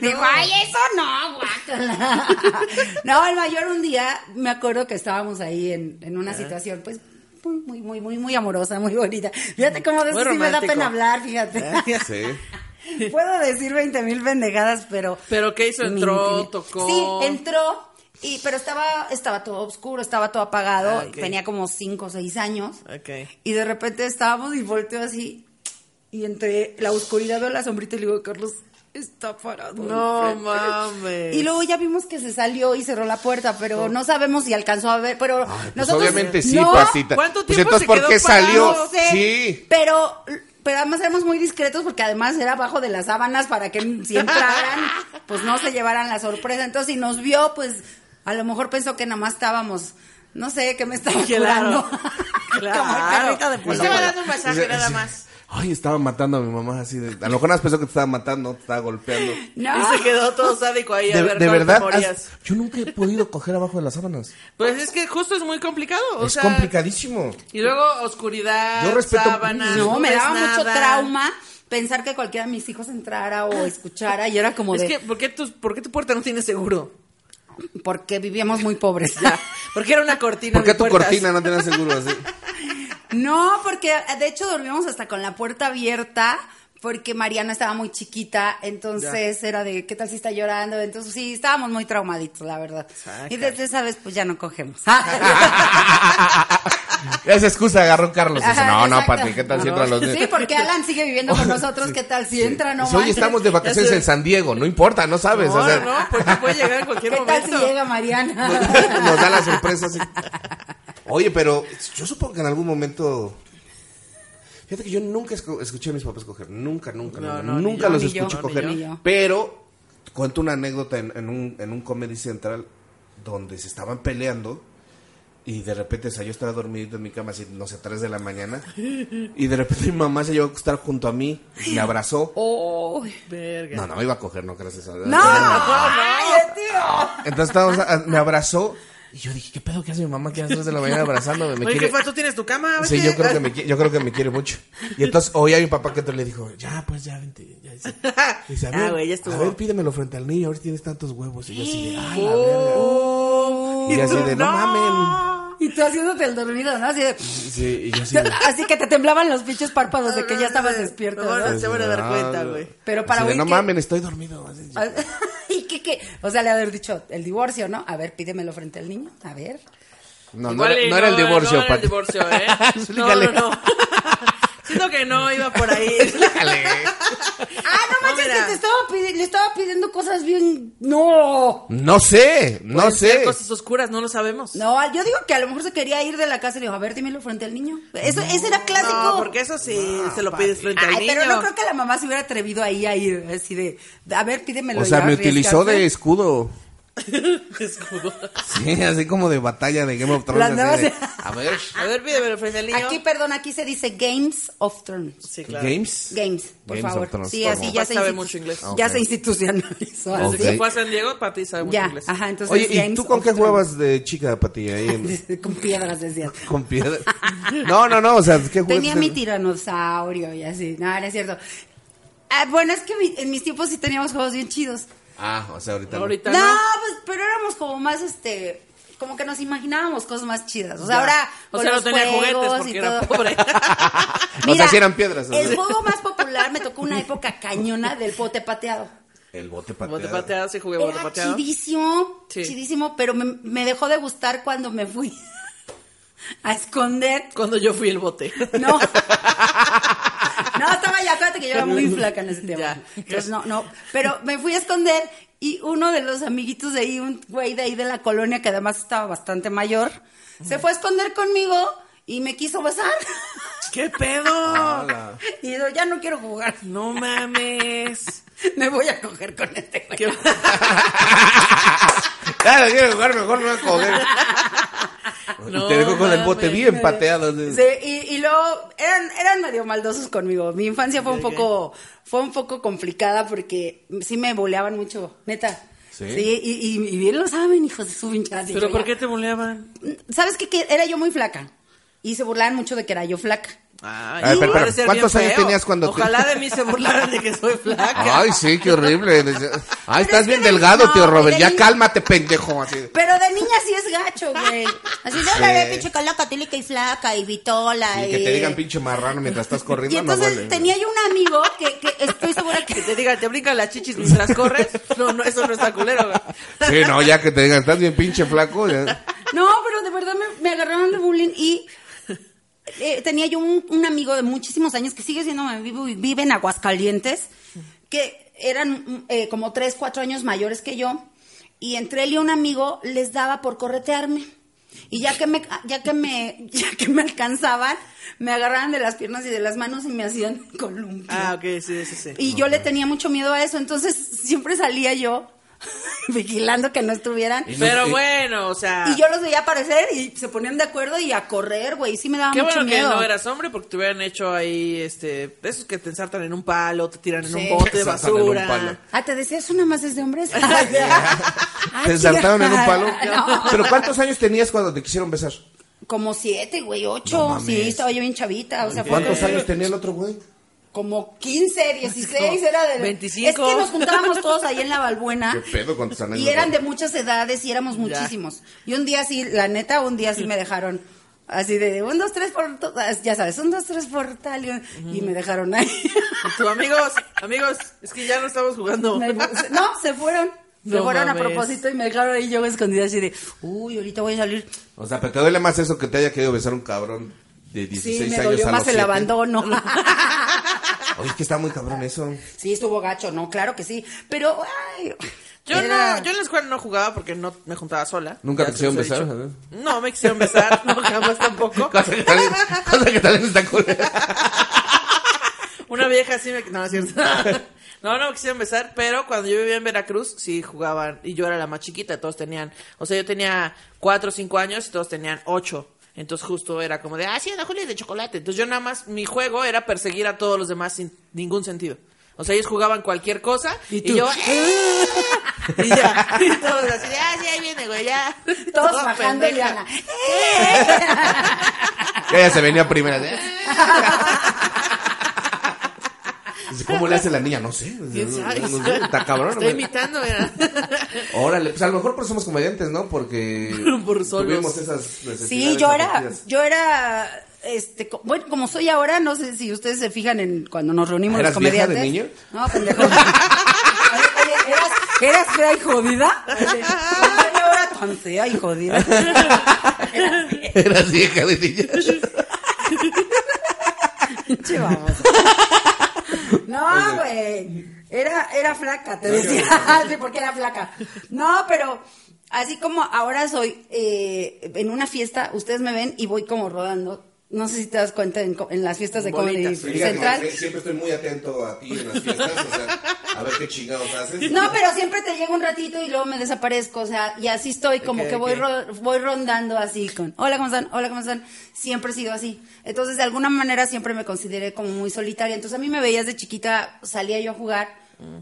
Dijo, ay, eso no, guácala. No, el mayor un día, me acuerdo que estábamos ahí en, en una situación, pues, muy, muy, muy, muy, muy amorosa, muy bonita. Fíjate cómo de eso sí me da pena hablar, fíjate. Sí. Puedo decir 20 mil pendejadas, pero... ¿Pero qué hizo? ¿Entró, tocó? Sí, entró, y, pero estaba, estaba todo oscuro, estaba todo apagado, Ah, tenía como 5 o 6 años. Ok. Y de repente estábamos y volteó así. Y entre la oscuridad veo la sombrita y le digo, Carlos, está parado. No enfrente". mames. Y luego ya vimos que se salió y cerró la puerta, pero no sabemos si alcanzó a ver. Pero Pues nosotros. obviamente sí, no. ¿Cuánto Pues tiempo entonces, se ¿por quedó qué parado? salió? No sé, Sí. Pero, pero además éramos muy discretos porque además era abajo de las sábanas para que si entraran, pues no se llevaran la sorpresa. Entonces, si nos vio, pues a lo mejor pensó que nada más estábamos, no sé, que me estaba Claro. curando. Claro. Como el perrito de Estaba Polo. dando un masaje nada más. Ay, estaba matando a mi mamá así de... A lo mejor nada más pensó que te estaba matando, te estaba golpeando. No. Y se quedó todo sádico ahí a De, ver de verdad, has- yo nunca he podido coger abajo de las sábanas. Pues es que justo es muy complicado. O es sea, complicadísimo. Y luego oscuridad, Yo respeto- sábanas, No, me daba mucho nada. trauma pensar que cualquiera de mis hijos entrara o escuchara y era como Es de que, ¿por qué, tu, ¿por qué tu puerta no tiene seguro? porque vivíamos muy pobres. Ya, porque era una cortina. ¿Por qué tu puertas. cortina no tiene seguro así? No, porque de hecho dormíamos hasta con la puerta abierta porque Mariana estaba muy chiquita, entonces era de qué tal si está llorando, entonces sí, estábamos muy traumaditos, la verdad. Saca. Y desde esa vez pues ya no cogemos. Esa excusa agarró Carlos. Ajá, no, no, exacto. Pati, ¿qué tal si entran los niños? Sí, porque Alan sigue viviendo con nosotros, ¿qué tal si entra? No manches. estamos de vacaciones en San Diego, no importa, no sabes. No, o sea, no, porque puede llegar en cualquier ¿Qué tal momento. si llega Mariana? nos da la sorpresa así. Oye, pero yo supongo que en algún momento... Fíjate que yo nunca escu- escuché a mis papás coger. Nunca, nunca, No, nunca. no, nunca yo. los yo, escuché coger. Pero cuento una anécdota en, en un, en un Comedy Central donde se estaban peleando y de repente, o sea, yo estaba dormido en mi cama así, no sé, 3 de la mañana y de repente mi mamá se llevó a acostar junto a mí y me abrazó. Oh, Verga. No, no me iba a coger, no, gracias a Dios. no, ay, tío. Entonces estábamos, a- me abrazó Y yo dije, ¿qué pedo que hace mi mamá que a las 3 de la mañana abrazándome? Me Oye, quiere... jefa, ¿tú tienes tu cama? Sí, yo creo, que me, yo creo que me quiere mucho. Y entonces oí a mi papá que entonces le dijo, ya, pues ya, vente. Ya, dice, dice, a, Ah, ver, güey, ya estuvo. a ver, pídemelo frente al niño, a ver si tienes tantos huevos. Y yo así de, ay, la verga. Y así de, no mamen. Y tú haciéndote el dormido, ¿no? Así de... Sí, y yo así de, Así que te temblaban los pinches párpados de que ya estabas despierto, No, ¿no? no se van a dar Ah, cuenta, güey. Pero para oír no que- mamen, estoy dormido. Así, ¿Y qué, qué? O sea, le haber dicho el divorcio, ¿no? A ver, pídemelo frente al niño. A ver. No, no era, no era el divorcio, no era el divorcio, ¿eh? No, no. Siento que no iba por ahí. Explícale. Ah, no manches, mira. que te estaba le estaba pidiendo cosas bien. No. No sé, no Pueden ser sé. cosas oscuras, no lo sabemos. No, yo digo que a lo mejor se quería ir de la casa y le dijo, a ver, dímelo frente al niño. Eso, ese era clásico. No, porque eso sí se lo pides frente al Ay, niño. pero no creo que la mamá se hubiera atrevido ahí a ir, así de, a ver, pídemelo. O sea, ya, me utilizó de escudo. Escudo. Sí, así como de batalla de Game of Thrones. de, a ver, A ver, pídemelo frente al niño. Aquí, perdón, aquí se dice Games of Thrones. Sí, claro. Games. Games, por Games of favor. Thrones, sí, así ya se, Sabe mucho inglés. ya Ok. se institucionalizó. Desde Ok. así. que fue a San Diego, para ti sabe mucho Ya, inglés. ajá, entonces Oye, ¿y Games tú con qué jugabas de chica, Pati? Ahí en- Con piedras, decías. con piedra. No, no, no, o sea, ¿qué? Tenía mi tiranosaurio y así. No, no es cierto. Ah, bueno, es que mi- en mis tiempos sí teníamos juegos bien chidos. Ah, o sea, ahorita. no. Ahorita No, no. pues, pero éramos como más, este, como que nos imaginábamos cosas más chidas. O sea, Ya. ahora O con sea, no tenía juguetes porque y era pobre. O sea, sí eran piedras. El juego más popular me tocó una época cañona del bote pateado. El bote pateado. Bote pateado, sí jugué bote Era pateado. chidísimo, Sí. chidísimo, pero me, me dejó de gustar cuando me fui a esconder Cuando yo fui el bote. No. Ya, acuérdate que yo era muy flaca en ese tiempo. Ya. Entonces, no, no. Pero me fui a esconder y uno de los amiguitos de ahí, un güey de ahí de la colonia que además estaba bastante mayor, se fue a esconder conmigo y me quiso besar. ¿Qué pedo? Y yo, ya no quiero jugar. No mames. Me voy a coger con este güey. ¿Qué- Claro, quiero jugar mejor, no a coger. No y te dejo con el bote bien pateado. Sí, y, y luego eran, eran medio maldosos conmigo. Mi infancia fue un poco, fue un poco complicada porque sí me boleaban mucho, neta. ¿Sí? y, y- y bien lo saben, hijos de su pinchada. ¿Pero por qué te buleaban? ¿Sabes qué? Que era yo muy flaca. Y se burlaban mucho de que era yo flaca. Ay, A ver, pero, ¿cuántos años feo. tenías cuando te- Ojalá de mí se burlaran de que soy flaca. Ay, sí, qué horrible. Ay, estás es bien de- delgado, no, tío Robert. de Ya niña- cálmate, pendejo. Así. Pero de niña sí es gacho, güey. Así de Sí. ve, pinche cala católica y flaca y vitola. Y Y, que te digan pinche marrano mientras estás corriendo. Y entonces no tenía yo un amigo que, que estoy segura que Que te digan, te brincan las chichis mientras corres. No, no, eso no está culero. güey. Sí, no, ya que te digan, estás bien pinche flaco. ya. No, pero de verdad me, me agarraron de bullying y eh, tenía yo un, un amigo de muchísimos años que sigue siendo amigo y vive en Aguascalientes, que eran eh, como tres, cuatro años mayores que yo, y entre él y un amigo les daba por corretearme. Y ya que me, ya que me, ya que me alcanzaban, me agarraban de las piernas y de las manos y me hacían columpio. Ah, ok, sí, sí, sí. Y yo le tenía mucho miedo a eso, entonces siempre salía yo vigilando que no estuvieran. Pero bueno, o sea. Y yo los veía aparecer y se ponían de acuerdo y a correr, güey. Sí me daba Qué mucho bueno que no eras hombre porque te hubieran hecho ahí, este, esos que te ensartan en un palo, te tiran en Sí. un bote Te de ensartan en un basura. palo. Ah, ¿te decías una más es de hombres? ¿Te ensartaron en un palo? No. ¿Pero cuántos años tenías cuando te quisieron besar? Como siete, güey, ocho. No sí, estaba yo bien chavita. O sea, ¿Cuántos años tenía el otro güey? Como 15, 16, era de... 25. Es que nos juntábamos todos ahí en la Balbuena. ¿Qué pedo con tus anécdotas? Y eran de muchas edades y éramos muchísimos. Y un día sí, la neta, un día sí me dejaron así de un, dos, tres por... to- Ya sabes, un, dos, tres por tal. Y, y me dejaron ahí. Tú, amigos, amigos, es que ya no estamos jugando. No, se fueron. Se No fueron a propósito y me dejaron ahí yo escondida así de, uy, ahorita voy a salir. O sea, pero te duele más eso que te haya querido besar un cabrón de 16 Sí, me años dolió a más el abandono. Oye, es que está muy cabrón eso. sí, estuvo gacho, ¿no? Claro que sí. Pero, ay, Yo era- no, yo en la escuela no jugaba porque no me juntaba sola. ¿Nunca te quisieron besar? No, me quisieron besar, no, jamás tampoco. Cosa que tal vez, cosa que tal vez está cool. Una vieja sí me... No, es cierto. No, no me quisieron besar, pero cuando yo vivía en Veracruz, sí jugaban, y yo era la más chiquita, todos tenían, o sea, yo tenía cuatro o cinco años y todos tenían ocho. Entonces justo era como de, ah, sí, Ana Julia es de chocolate. Entonces yo nada más, mi juego era perseguir a todos los demás sin ningún sentido. O sea, ellos jugaban cualquier cosa y, tú? yo, ¡eh! Y ya, y todos así, ya, sí, ahí viene, güey, ya. Todos Toda bajando y. Ana. ¡Eh! Ella se venía primera. ¿eh? ¿Cómo le hace la niña? No sé. Está cabrón. Estoy imitando, mira. Órale, pues a lo mejor por eso somos comediantes, ¿no? Porque Por solos. tuvimos esas necesidades. Sí, yo era, yo era, este, co- bueno, como soy ahora, no sé si ustedes se fijan en cuando nos reunimos los ¿Eras vieja comediantes. de niño? No, pendejo. Oye, oye, ¿eras, eras fea y jodida? Oye, ¿cómo soy ahora tan fea y jodida? Eras vieja de niña. Pinche babosa. No, güey. Era, era flaca, te decía. Sí, porque era flaca. No, pero así como ahora soy eh, en una fiesta, ustedes me ven y voy como rodando. No sé si te das cuenta en, en las fiestas de Comedy Central. eh, siempre estoy muy atento a ti en las fiestas, o sea, a ver qué chingados haces. No, pero siempre te llega un ratito y luego me desaparezco, o sea, y así estoy, como que voy ro- voy rondando así con, hola, ¿cómo están? Hola, ¿cómo están? Siempre he sido así. Entonces, de alguna manera siempre me consideré como muy solitaria. Entonces, a mí me veías de chiquita, salía yo a jugar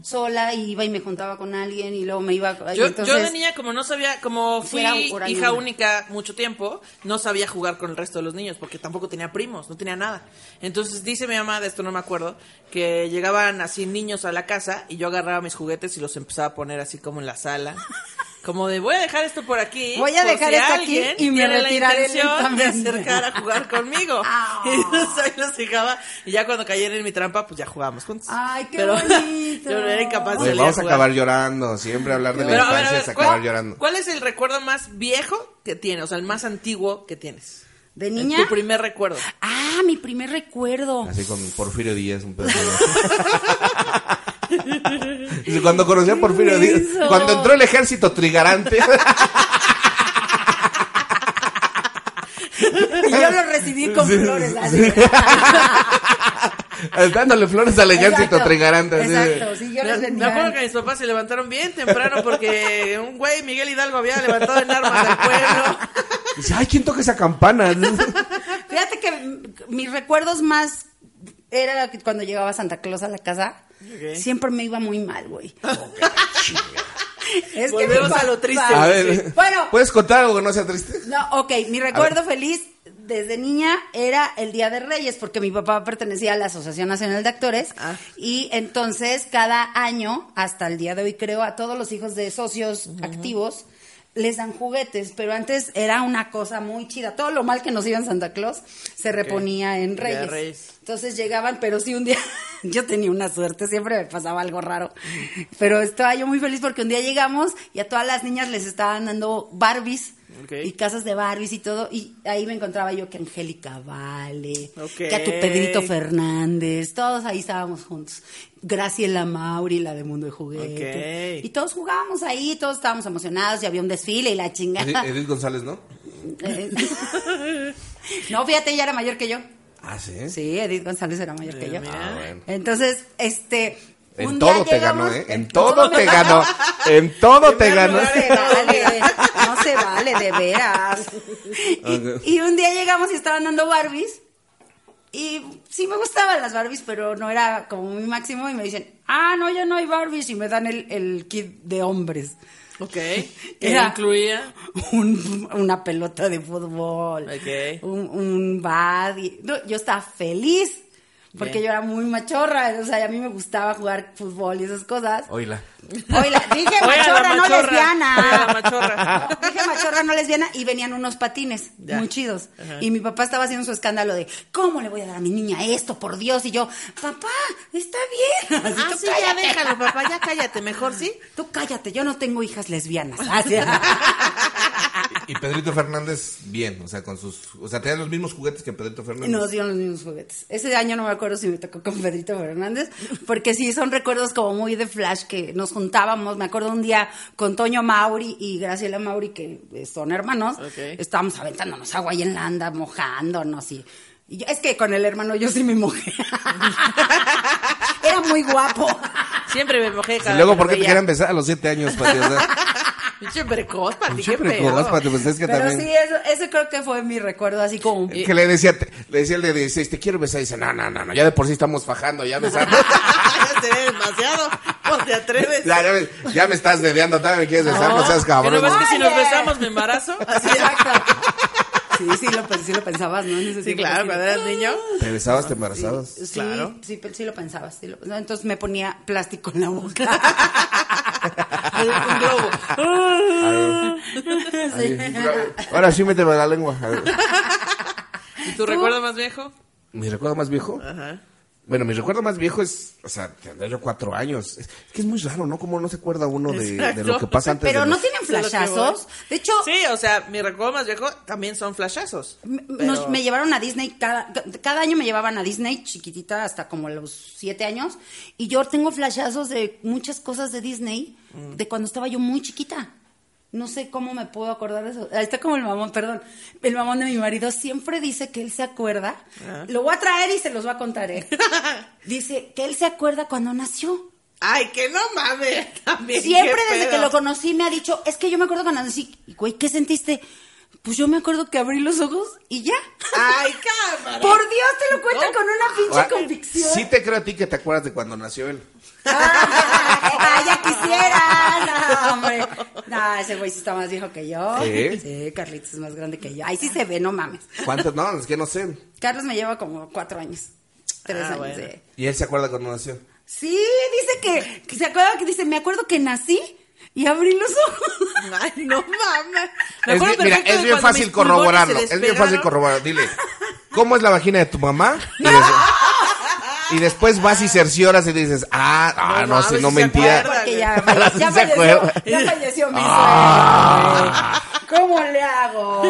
sola y iba y me juntaba con alguien y luego me iba... Yo, entonces, yo de niña, como no sabía, como fui hija única mucho tiempo, no sabía jugar con el resto de los niños porque tampoco tenía primos, no tenía nada. Entonces dice mi mamá, de esto no me acuerdo, que llegaban así niños a la casa y yo agarraba mis juguetes y los empezaba a poner así como en la sala. Como de voy a dejar esto por aquí. Voy a dejar si esto aquí y me tiene retiraré la intención de acercar a jugar conmigo. Ah. Y entonces ahí los dejaba y ya cuando caían en mi trampa, pues ya jugábamos juntos. Ay, qué Pero bonito. yo era incapaz de Oye, vamos a jugar. acabar llorando. Siempre hablar de la Pero a ver, a infancia ver, es acabar ¿cuál, llorando. cuál es el recuerdo más viejo que tienes? O sea, el más antiguo que tienes. ¿De niña? Tu primer recuerdo. Ah, mi primer recuerdo. Así con Porfirio Díaz, un pedazo. Cuando conocí a Porfirio Díaz, cuando entró el ejército trigarante, Y yo lo recibí con Sí, flores. así. sí. dándole flores al ejército trigarante. Exacto, sí, yo Me, les me vendía. acuerdo que mis papás se levantaron bien temprano porque un güey, Miguel Hidalgo, había levantado en armas al pueblo. Dice, ay, ¿quién toca esa campana? Fíjate que mis recuerdos más era cuando llegaba Santa Claus a la casa, Siempre me iba muy mal, güey. es Volvemos me a lo triste. A ver, Bueno, ¿puedes contar algo que no sea triste? no, ok, mi recuerdo feliz desde niña era el Día de Reyes, porque mi papá pertenecía a la Asociación Nacional de Actores, Ah. y entonces cada año, hasta el día de hoy creo, a todos los hijos de socios activos les dan juguetes, pero antes era una cosa muy chida. Todo lo mal que nos iba en Santa Claus se reponía en Reyes. Reyes. Entonces llegaban, pero sí un día, yo tenía una suerte, siempre me pasaba algo raro. Pero estaba yo muy feliz porque un día llegamos y a todas las niñas les estaban dando Barbies. Y casas de Barbies y todo, y ahí me encontraba yo que Angélica Vale, que a tu Pedrito Fernández, todos ahí estábamos juntos. Graciela Mauri, la de Mundo de Juguete. Ok. Y todos jugábamos ahí, todos estábamos emocionados, y había un desfile y la chingada. Edith, Edith González, ¿no? no, fíjate, ella era mayor que yo. Ah, sí. Sí, Edith González era mayor que yo. Ah, bueno. Entonces, este. En un todo te llegamos- ganó, ¿eh? En todo te ganó. En todo te ganó. No se vale, no se vale, de veras. Y, Ok. y un día llegamos y estaban dando Barbies. Y sí me gustaban las Barbies, pero no era como mi máximo. Y me dicen, ah, no, ya no hay Barbies. Y me dan el, el kit de hombres. Ok. Era- incluía. Un- una pelota de fútbol. Ok. Un, un y- no, yo estaba feliz. Porque Bien. yo era muy machorra. O sea, a mí me gustaba jugar fútbol y esas cosas. Oíla. Oiga, dije machorra, no machorra. lesbiana. Machorra. No, dije machorra, no lesbiana. Y venían unos patines Ya. muy chidos. Ajá. Y mi papá estaba haciendo su escándalo de, ¿cómo le voy a dar a mi niña esto, por Dios? Y yo, papá, está bien. Así, Ah, "Tú sí, ya cállate". déjalo, papá, ya cállate, mejor, ¿sí? Tú cállate, yo no tengo hijas lesbianas. Así. Y Pedrito Fernández, bien, o sea, con sus. O sea, tenían los mismos juguetes que Pedrito Fernández. Nos dieron los mismos juguetes. Ese año no me acuerdo si me tocó con Pedrito Fernández, porque sí, son recuerdos como muy de flash que nos juntábamos. Me acuerdo un día con Toño Mauri y Graciela Mauri, que eh, son hermanos, estábamos aventándonos agua ahí en la anda, mojándonos y... y yo- es que con el hermano yo sí me mojé. Era muy guapo. Siempre me mojé Y cada luego, que ¿por qué te quieran besar a los siete años, Pati? Pinche precoz, Pati, pedo. con Pati, pues es que Pero también. sí, eso, eso creo que fue mi recuerdo, así como... Que le decía, te- le decía el de 16, te quiero besar, y dice, no, no, no, no, ya de por sí estamos fajando, ya besando. sería demasiado. Pues te atreves. Ya, ya, me, ya me estás dedeando, también me quieres besar, no, seas ¿Que no cabrón. ves que si nos besamos me embarazo? Así Exacto. Sí, sí lo, sí lo pensabas, ¿no? En ese Sí, claro, sí. cuando eras niño. ¿Te besabas, te embarazabas? Sí, Claro. sí, sí lo pensabas. sí lo pensabas. Entonces me ponía plástico en la boca. Un globo. Ahí. Ahora sí méteme la lengua. A ver. ¿Y tu recuerdo más viejo? ¿Mi recuerdo más viejo? Ajá. Bueno, mi recuerdo más viejo es, o sea, tendría yo cuatro años. Es, es que es muy raro, ¿no? Como no se acuerda uno de, de lo que pasa antes Pero de no los- tienen flashazos. De hecho, Sí, o sea, mi recuerdo más viejo también son flashazos. m- Pero- nos- me llevaron a Disney, cada, cada año me llevaban a Disney, chiquitita, hasta como los siete años. Y yo tengo flashazos de muchas cosas de Disney, Mm. de cuando estaba yo muy chiquita. No sé cómo me puedo acordar de eso. Ahí está como el mamón, perdón. El mamón de mi marido siempre dice que él se acuerda. Ah. Lo voy a traer y se los voy a contar, ¿eh? Dice que él se acuerda cuando nació. Ay, que no mames. También, Siempre desde pedo. que lo conocí me ha dicho, es que yo me acuerdo cuando nací. Y, Güey, ¿qué sentiste? Pues yo me acuerdo que abrí los ojos y ya. Ay, cámara. Por Dios, te lo cuenta No. con una pinche convicción. Sí te creo a ti que te acuerdas de cuando nació él. Ah, ya quisieras. No, hombre. No, ese güey sí está más viejo que yo. ¿Sí? Sí, Carlitos es más grande que yo. Ahí sí se ve, no mames. ¿Cuántos? No, es que no sé. Carlos me lleva como cuatro años. Tres Ah, años. bueno. Y él se acuerda cuando nació. Sí, dice que, que se acuerda que dice, me acuerdo que nací y abrí los ojos. Ay, no mames. Me Es bien- mira, es bien fácil corroborarlo. Es bien fácil corroborarlo. Dile, ¿cómo es la vagina de tu mamá? Y, des- y después vas y cercioras y dices, ah, ah, No no, si no se mentía. Porque ya, falleció, acuerda. ya falleció mi Ah. suegra. ¿Cómo le hago?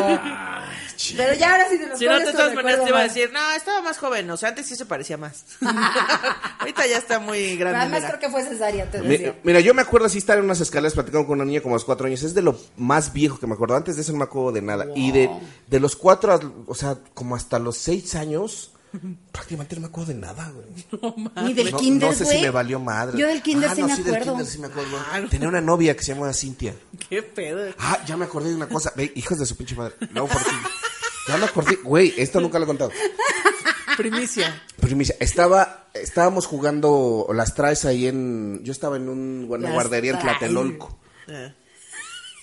Pero ya ahora sí te los Si no, de todas maneras te iba a decir, no, estaba más joven. O sea, antes sí se parecía más. Ahorita ya está muy grande. Además mira. creo que fue cesárea, te Mi- decía. Mira, yo me acuerdo así estar en unas escaleras platicando con una niña como a los cuatro años. Es de lo más viejo que me acuerdo. Antes de eso no me acuerdo de nada. Y de, de los cuatro, a- o sea, como hasta los seis años, prácticamente no me acuerdo de nada, güey. Ni del no, kinder, no sé güey. si me valió madre. Yo del kinder Ah, sí no, me del acuerdo. kinder sí me acuerdo. Ah, no. Tenía una novia que se llamaba Cintia. Qué pedo. Ah, ya me acordé de una cosa. Ve, hijos de su pinche madre. No, por ti. Ya me acordé. Güey, esto nunca lo he contado. Primicia. Primicia, estaba, estábamos jugando las traes ahí en, yo estaba en un, una Las guardería en. Tlatelolco. Eh.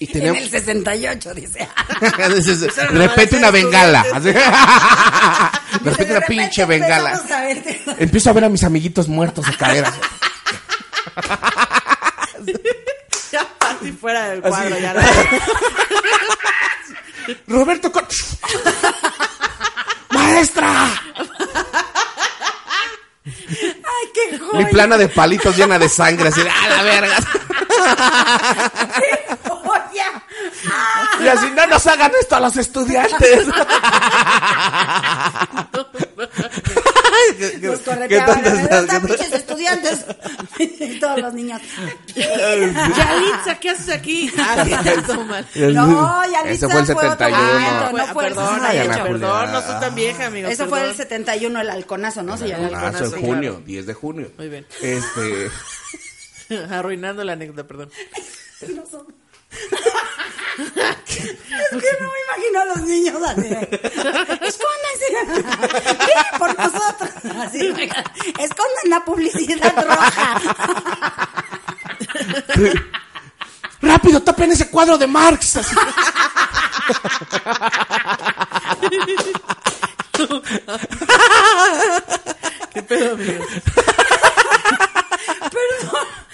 Y En el 68, dice. De no repente es una bengala. De una pinche bengala. a verte. Empiezo a ver a mis amiguitos muertos de cadera. Ya así fuera del cuadro. Así. Ya no. Roberto Con- ¡Maestra! Ay, qué Mi joya. plana de palitos llena de sangre, así de, ¡a la verga! Ah, Y así, no nos hagan esto a los estudiantes. ¿Qué- qué- Nos correteaban. tonto estás? ¿Verdad, ¿Qué tonto- pinches estudiantes? Y todos los niños. Yalitza, ¿qué haces aquí? Ah, sí. No, Yalitza fue el fue otro 71. momento, Fue- no fue el perdón, 68. Ay, Ayala, Ana perdón, Julia. no soy tan vieja, amigo. Eso fue perdón. el 71, el halconazo, ¿no? Se llama el Ah, eso halconazo. en junio, 10 de junio. Muy bien. Este, Arruinando la anécdota, perdón. Es que no me imagino a los niños así. Escóndanse. Sí, por nosotros. Así, escondan la publicidad roja. rápido, tapen ese cuadro de Marx. así. ¿Qué pedo, amigo?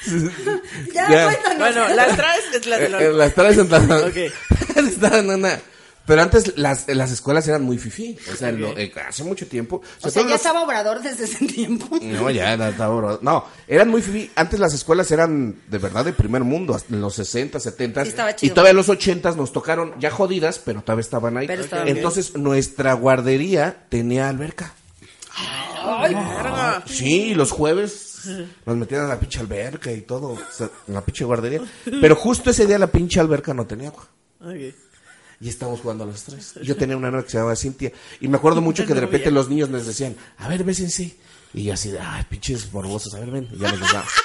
Ya, Ya. cuéntanos. Bueno, las traes es la de Eh, la... eh, Las traes en la- Ok. Estaban en una- Pero antes las, las escuelas eran muy fifí. O sea, lo- eh, hace mucho tiempo. O sea, ya los- estaba Obrador desde ese tiempo. No, ya era- estaba bro- No, eran muy fifí. Antes las escuelas eran de verdad de primer mundo, hasta en los 60, 70. Sí, estaba y todavía en los 80 nos tocaron ya jodidas, pero todavía estaban ahí. Pero estaban bien. Entonces nuestra guardería tenía alberca. Verga. Sí, los jueves nos metían a la pinche alberca y todo, o sea, en la pinche guardería. Pero justo ese día la pinche alberca no tenía agua. Y estábamos jugando a los tres. Yo tenía una novia que se llamaba Cintia. Y me acuerdo mucho que de repente los niños nos decían, a ver, bésense. Y yo así de, ay, pinches morbosos, a ver, ven. Y ya nos besamos.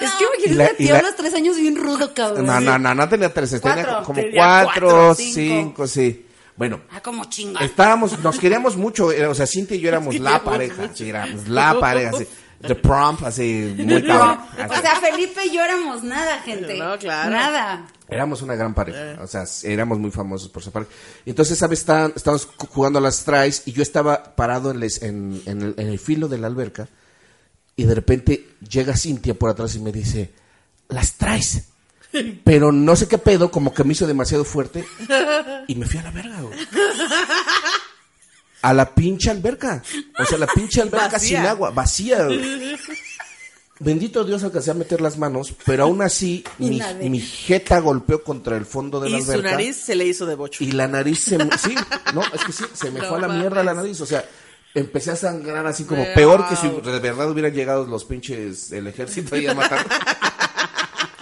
Es que imagínate, la- a los tres años bien rudo, cabrón. No, no, no, no tenía tres, tenía como Tenía cuatro, cuatro, cinco. cinco. sí. Bueno, Ah, como chinga. estábamos, nos queríamos mucho, era- o sea, Cintia y yo éramos la pareja, sí, éramos la pareja, sí. The prom, así, muy No, cabrón. o sea, Felipe y yo éramos nada, gente. No, claro. Nada. Éramos una gran pareja, o sea, éramos muy famosos por separar. Y entonces, ¿sabes? Estaban- estábamos cu- jugando a las tries y yo estaba parado en, les- en- en el, en el filo de la alberca y de repente llega Cintia por atrás y me dice, las traes. Pero no sé qué pedo, como que me hizo demasiado fuerte y me fui a la verga, güey. A la pinche alberca. O sea, la pinche alberca Vacía. sin agua, vacía. Bendito Dios alcancé a meter las manos, pero aún así Y mi, mi jeta golpeó contra el fondo de la Y su alberca. nariz se le hizo de bocho. Y la nariz se me... Sí, no, es que sí, se me No fue a la mames. mierda la nariz. O sea, empecé a sangrar así como Wow. peor que si de verdad hubieran llegado los pinches, el ejército ahí a matar.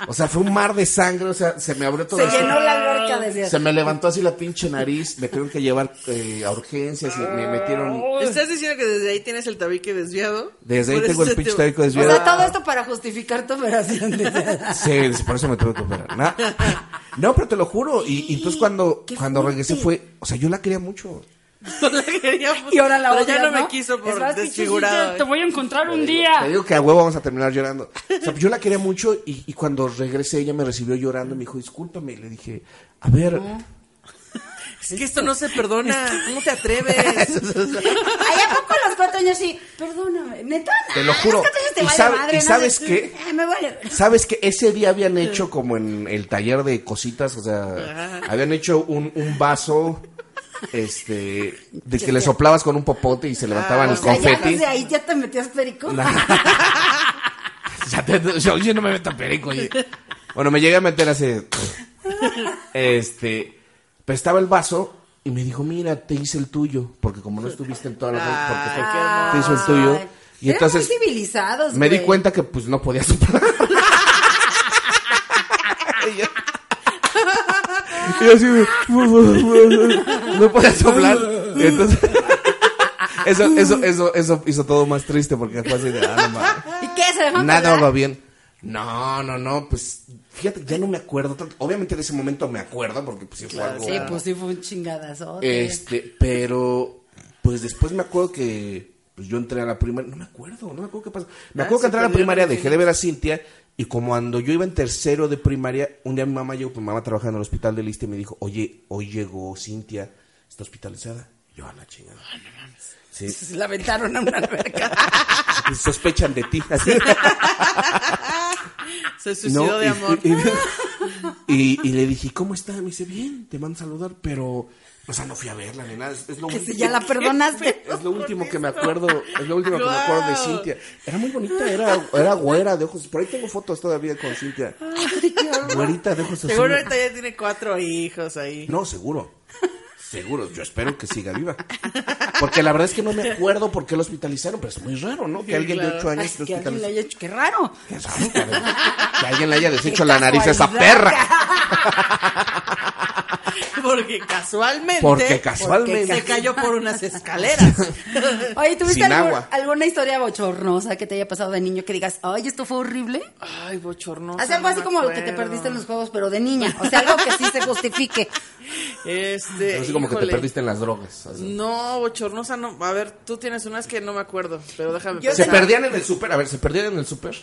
O sea, fue un mar de sangre, o sea, se me abrió todo Se llenó la alberca desde Se me levantó así la pinche nariz, me tuvieron que llevar eh, a urgencias y me metieron... ¿Estás diciendo que desde ahí tienes el tabique desviado? Desde ahí tengo el pinche te- tabique O desviado. sea, todo esto para justificar tu operación. Sí, por eso me tuve que operar. No, pero te lo juro. Y, y entonces cuando, cuando regresé fue, o sea, yo la quería mucho. No la y ahora la Pero odias, ya no, me quiso por Es más, desfigurado. Te voy a encontrar un Te día. digo que a huevo vamos a terminar llorando. O sea, yo la quería mucho y, y cuando regresé ella me recibió llorando y me dijo, discúlpame. Y le dije, a ver, Es que esto no se perdona. ¿Cómo te atreves? Ay, ¿a poco a los cuatro años sí? Perdóname, neta. Te lo a los juro. cuatro años te Y vale sabe- madre, y no ¿sabes qué? Ay, me vale. ¿sabes que ese día habían hecho como en el taller de cositas? O sea, habían hecho un, un vaso este de que le soplabas con un popote y se levantaban el O sea, ya desde ahí ya te metías perico. Ya te- yo, yo no me meto perico, oye. Bueno, me llegué a meter hace. Este. Pero estaba el vaso y me dijo, mira, te hice el tuyo. Porque como no estuviste en todas las Ay, porque hermoso. te hizo el tuyo. Y Eran entonces muy civilizados, me di cuenta que pues no podía soplar. Y así, no podía soplar. Y entonces, eso, eso, eso, eso hizo todo más triste porque así de, ah, no. ¿Y qué? ¿Se dejaron Nada va bien. No, no, no, pues fíjate, ya no me acuerdo tanto. Obviamente de ese momento me acuerdo porque pues sí fue algo. Sí, pues sí fue un chingadazote. Este, pero pues después me acuerdo que pues yo entré a la primaria, no me acuerdo, no me acuerdo qué pasó. Me Ah, acuerdo que entré a la primaria, dejé de ver a Cintia y como cuando yo iba en tercero de primaria, un día mi mamá llegó, mi mamá trabajando en el hospital de Liste y me dijo, oye, hoy llegó Cintia, está hospitalizada. Yo a la chingada. Sí, Se la aventaron a una alberca. sospechan de ti. Así. Se suicidó No, de y- amor. Y, y- y le dije, ¿cómo está? Me dice, bien, te mando a saludar, pero, o sea, no fui a verla ni nada. Es, es lo Que último- si ya la perdonaste. Es lo último que me acuerdo, es lo último que me acuerdo de. Cintia. Era muy bonita, era, era güera de ojos. Por ahí tengo fotos todavía con Cintia. Güerita de ojos Seguro azules. ahorita ya tiene cuatro hijos ahí. No, seguro. Seguro, yo espero que siga viva. Porque la verdad es que no me acuerdo por qué lo hospitalizaron, pero es muy raro, ¿no? Que alguien de claro. ocho Ay, años lo que alguien le haya hecho. Qué raro. Qué raro. Que alguien le haya deshecho Qué la nariz a esa perra. Porque casualmente. Porque casualmente. Se cayó por unas escaleras. Oye, ¿tuviste Sin algún- agua. alguna historia bochornosa que te haya pasado de niño que digas, ay, esto fue horrible? Ay, bochornoso. Haz algo así como lo que te perdiste en los juegos, pero de niña. O sea, algo que sí se justifique. Este. Así como que te perdiste en las drogas. así. No, bochornosa no. A ver, tú tienes unas que no me acuerdo, pero déjame Yo ¿Se perdían en el súper? A ver, ¿se perdían en el súper?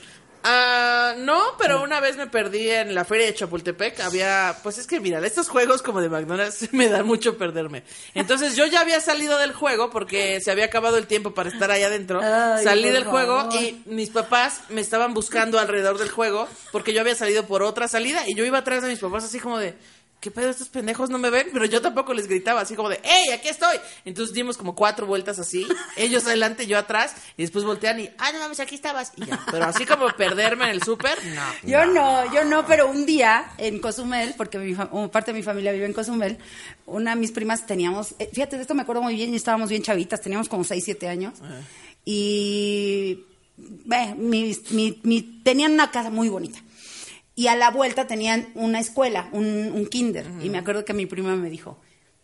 Ah, no, pero una vez me perdí en la feria de Chapultepec. Había, pues es que mira, estos juegos como de McDonald's me dan mucho perderme. Entonces yo ya había salido del juego porque se había acabado el tiempo para estar ahí adentro. Ay, Salí del juego favor. y mis papás me estaban buscando alrededor del juego porque yo había salido por otra salida y yo iba atrás de mis papás así como de, ¿qué pedo? Estos pendejos no me ven, pero yo tampoco les gritaba así como de, ¡Ey, aquí estoy! Entonces dimos como cuatro vueltas así, ellos adelante, yo atrás, y después voltean y, ¡ah, no mames, aquí estabas! Y ya. Pero así como perderme en el súper, no. Yo no, yo no, pero un día en Cozumel, porque mi parte de mi familia vive en Cozumel, una de mis primas teníamos, eh, fíjate, de esto me acuerdo muy bien, y estábamos bien chavitas, teníamos como 6, 7 años, y ve, mi- mi- mi- tenían una casa muy bonita. Y a la vuelta tenían una escuela, un, un kinder. Y me acuerdo que mi prima me dijo,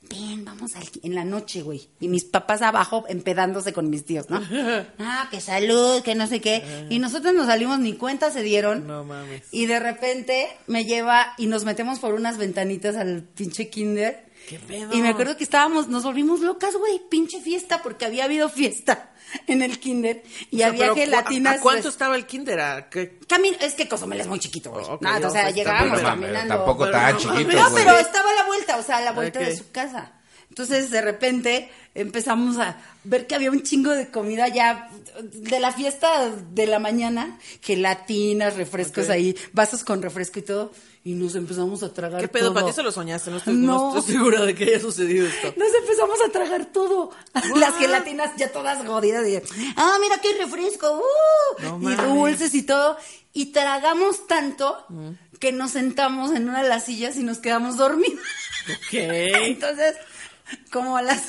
ven, vamos al ki-". en la noche, güey. Y mis papás abajo empedándose con mis tíos, ¿no? ah, que salud, que no sé qué. Y nosotros nos salimos, ni cuenta se dieron. No mames. Y de repente me lleva y nos metemos por unas ventanitas al pinche kinder. ¿Qué pedo? Y me acuerdo que estábamos, nos volvimos locas, güey, pinche fiesta, porque había habido fiesta en el kinder y O sea, había pero ¿cu- gelatinas. ¿A cuánto estaba el kinder? ¿A qué? Camino, es que Cozumel es muy chiquito, güey. Nada, o sea, llegábamos pero caminando. Tampoco Pero no chiquito. No, güey. pero estaba a la vuelta, o sea, a la vuelta de su casa. Entonces, de repente, empezamos a ver que había un chingo de comida ya de la fiesta de la mañana, gelatinas, refrescos ahí, vasos con refresco y todo, y nos empezamos a tragar ¿Qué pedo? todo. ¿Para ti se lo soñaste? No estoy, no. No. estoy segura de que haya sucedido esto. Nos empezamos a tragar todo. Las gelatinas ya todas jodidas. Y, ah, mira qué refresco. uh", No y dulces y todo. Y tragamos tanto que nos sentamos en una de las sillas y nos quedamos dormidos. ¿Qué? Entonces, como a las.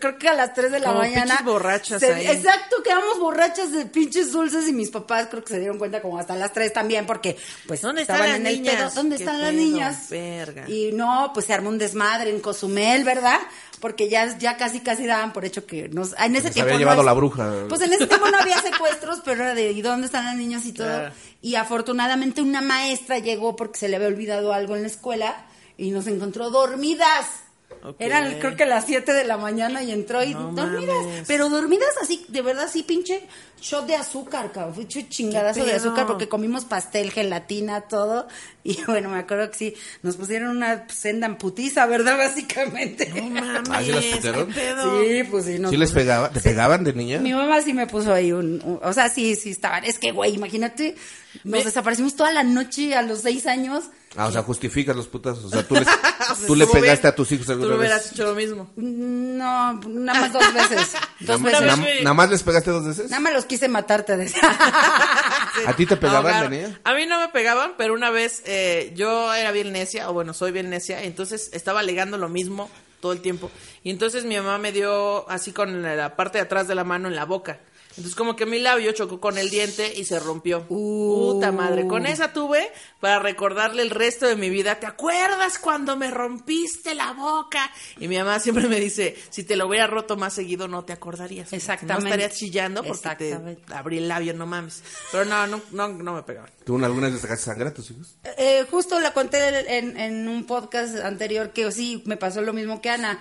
Creo que a las 3 de la Como mañana. pinches borrachas se- ahí. Exacto, quedamos borrachas de pinches dulces y mis papás creo que se dieron cuenta como hasta las 3 también porque pues ¿Dónde están estaban las en el niñas? pedo. ¿Dónde ¿Qué están las niñas? Verga. Y no, pues se armó un desmadre en Cozumel, ¿verdad? Porque ya, ya casi casi daban por hecho que nos en ese Les tiempo había llevado la bruja. Pues en ese tiempo no había secuestros, pero era de ¿y dónde están las niñas y todo? Claro. Y afortunadamente una maestra llegó porque se le había olvidado algo en la escuela y nos encontró dormidas. Eran creo que las 7 de la mañana y entró y No dormidas, mames. pero dormidas así, de verdad así pinche shot de azúcar, cabrón, fue chingadazo ¿Qué de azúcar porque comimos pastel, gelatina, todo y bueno, me acuerdo que sí, nos pusieron una senda en putiza, ¿verdad? Básicamente. No mames. ¿Ah, sí las pedo? Sí, pues sí. nos ¿Sí les pegaba? ¿Te pegaban de niña? Mi mamá sí me puso ahí un, un- o sea, sí, sí estaban. Es que, güey, imagínate, nos Me- desaparecimos toda la noche a los seis años. Ah, o sea, justificas los putas. O sea, tú, les, tú le pegaste bien. a tus hijos Tú alguna lo hubieras vez. hecho lo mismo. No, nada más dos veces. Dos Nada, veces. vez. nada- nada más les pegaste dos veces. Nada más los quise matar, te decía. ¿A ti te pegaban de niña? A mí no me pegaban, pero una vez eh, yo era bien necia, o bueno, soy bien necia, entonces estaba alegando lo mismo todo el tiempo. Y entonces mi mamá me dio así con la parte de atrás de la mano en la boca. Entonces como que mi labio chocó con el diente y se rompió. Puta madre. Con esa tuve para recordarle el resto de mi vida. ¿Te acuerdas cuando me rompiste la boca? Y mi mamá siempre me dice, si te lo hubiera roto más seguido no te acordarías. Exactamente. No estarías chillando porque te abrí el labio, no mames. Pero no, no, no, no me pegaban. ¿Tú alguna vez sacaste sangre a tus hijos? Eh, justo la conté en, en un podcast anterior que sí, me pasó lo mismo que Ana.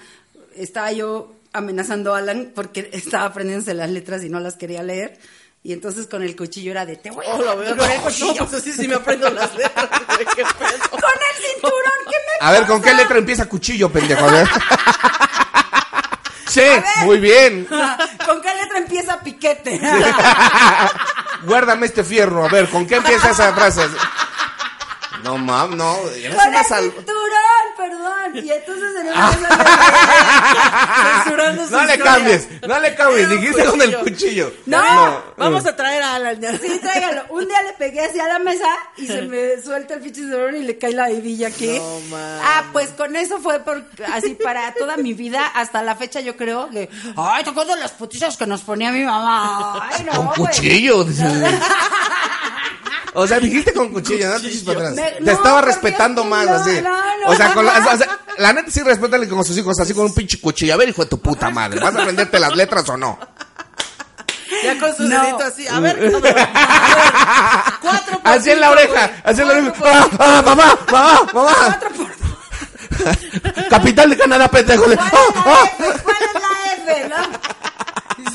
Estaba yo amenazando a Alan porque estaba aprendiéndose las letras y no las quería leer. Y entonces con el cuchillo era de te voy a Oh, lo veo. con el cuchillo. No, pues así sí me aprendo las letras, güey, qué pedo. Con el cinturón, ¿qué me A ver, ¿con qué letra empieza cuchillo, pendejo? A ver. Sí, muy bien. ¿Con qué letra empieza piquete? Guárdame este fierro. A ver, ¿con qué empieza esa frase? No, mam, no. Eres Con una el sal... cinturón, perdón. Y entonces en una de Censurando su No le cambies, no le cambies. Dijiste con el cuchillo. No, Vamos a traer a Alan. ya. Sí, tráigalo. Un día le pegué así a la mesa y se me suelta el pinche cinturón y le cae la hebilla aquí. No, mames. ah, pues con eso fue por, así para toda mi vida, hasta la fecha yo creo que, ay, ¿te acuerdas de las putizas que nos ponía mi mamá? Ay, no, Con güey. cuchillo. O sea, dijiste con cuchillo, no te para atrás. Me- Te no, estaba porque respetando más, no, así. no, no. O sea, con la, o sea, la neta sí respétale con sus hijos, así con un pinche cuchillo. A ver, hijo de tu puta madre, ¿vas a aprenderte las letras o no? Ya con su No. dedito así. A ver, ¿cómo? A ver, Cuatro por Así en la cinco, oreja, güey. así en la oreja. Cuatro por- ¡Ah, ah, mamá, mamá, mamá! Capital de Canadá, pendejo. ¿Cuál ¡Ah, es la ah! F? ¿Cuál es la F?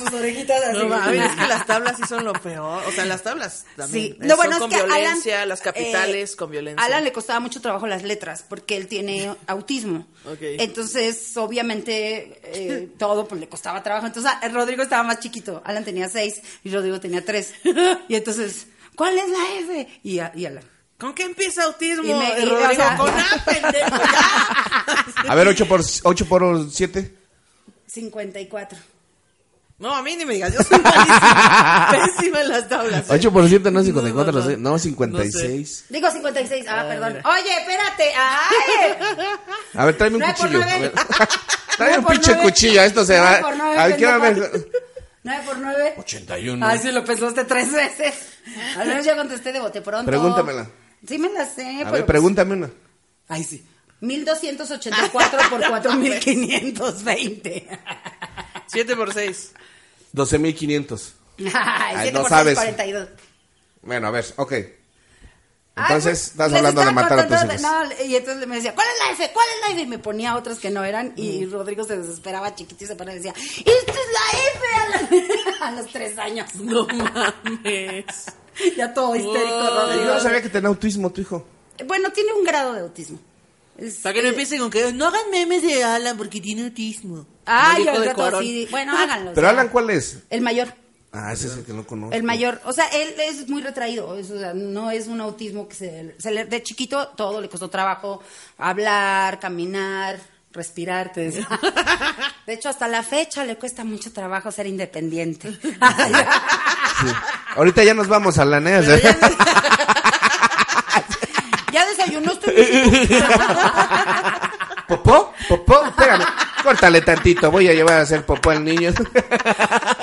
Sus orejitas así. No, mames, es que las tablas sí son lo peor. O sea, las tablas también. Sí, no, son bueno, con es que violencia, Alan, las capitales eh, con violencia. A Alan le costaba mucho trabajo las letras porque él tiene autismo. Entonces, obviamente, eh, todo pues le costaba trabajo. Entonces, a- Rodrigo estaba más chiquito. Alan tenía seis y Rodrigo tenía tres. Y entonces, ¿cuál es la F? Y, a- y Alan. ¿Con qué empieza autismo? Y me- y- Rodrigo, o sea- con A, pendejo, ya. A ver, 8 por, 8 por 7. 54. No, a mí ni me digas, yo soy malísima. Pésima en las tablas. ¿eh? 8 por 7 no es 54, No, no, no, no, 56. Digo 56. Ah, perdón. Oye, espérate. ¡Ay! A ver, tráeme un cuchillo. A ver. Tráeme un pinche cuchillo, esto se va. por nueve, A ver, quiero ver. 9 por 9. 81. Ay, sí, lo pensaste tres veces. Al menos ya contesté de bote pronto. Pregúntamela. Sí me la sé. A pero ver, pues- pregúntame una. Ay, sí. 1284 por 4520. 7 por 6. 12.500. Ay, Ay, 7 no sabes. 6, 42. Bueno, a ver, ok. Entonces, estás les hablando de matar a tus hijos. no, y entonces me decía, ¿cuál es la F? ¿Cuál es la F? Y me ponía otras que no eran. Y Rodrigo se desesperaba chiquito y se ponía y decía, ¡Esta es la F! A, la- a los tres años. No mames. ya todo histérico, Wow. Yo Rodrigo. no sabía que tenía autismo tu hijo. Bueno, tiene un grado de autismo. Para que no empiecen con que no hagan memes de Alan porque tiene autismo. Ah, yo de rato Cuarón. sí. Bueno, háganlo. Pero o sea, Alan, ¿cuál es? El mayor. Ah, ese es el que no conozco. El mayor, o sea, él es muy retraído, es- o sea, no es un autismo que se, se le, de chiquito todo le costó trabajo, hablar, caminar, respirar, te decía. De hecho, hasta la fecha le cuesta mucho trabajo ser independiente. Sí. Ahorita ya nos vamos a la NES. ya ¿Popó? ¿Popó? Espérame. Córtale tantito. Voy a llevar a hacer popó al niño.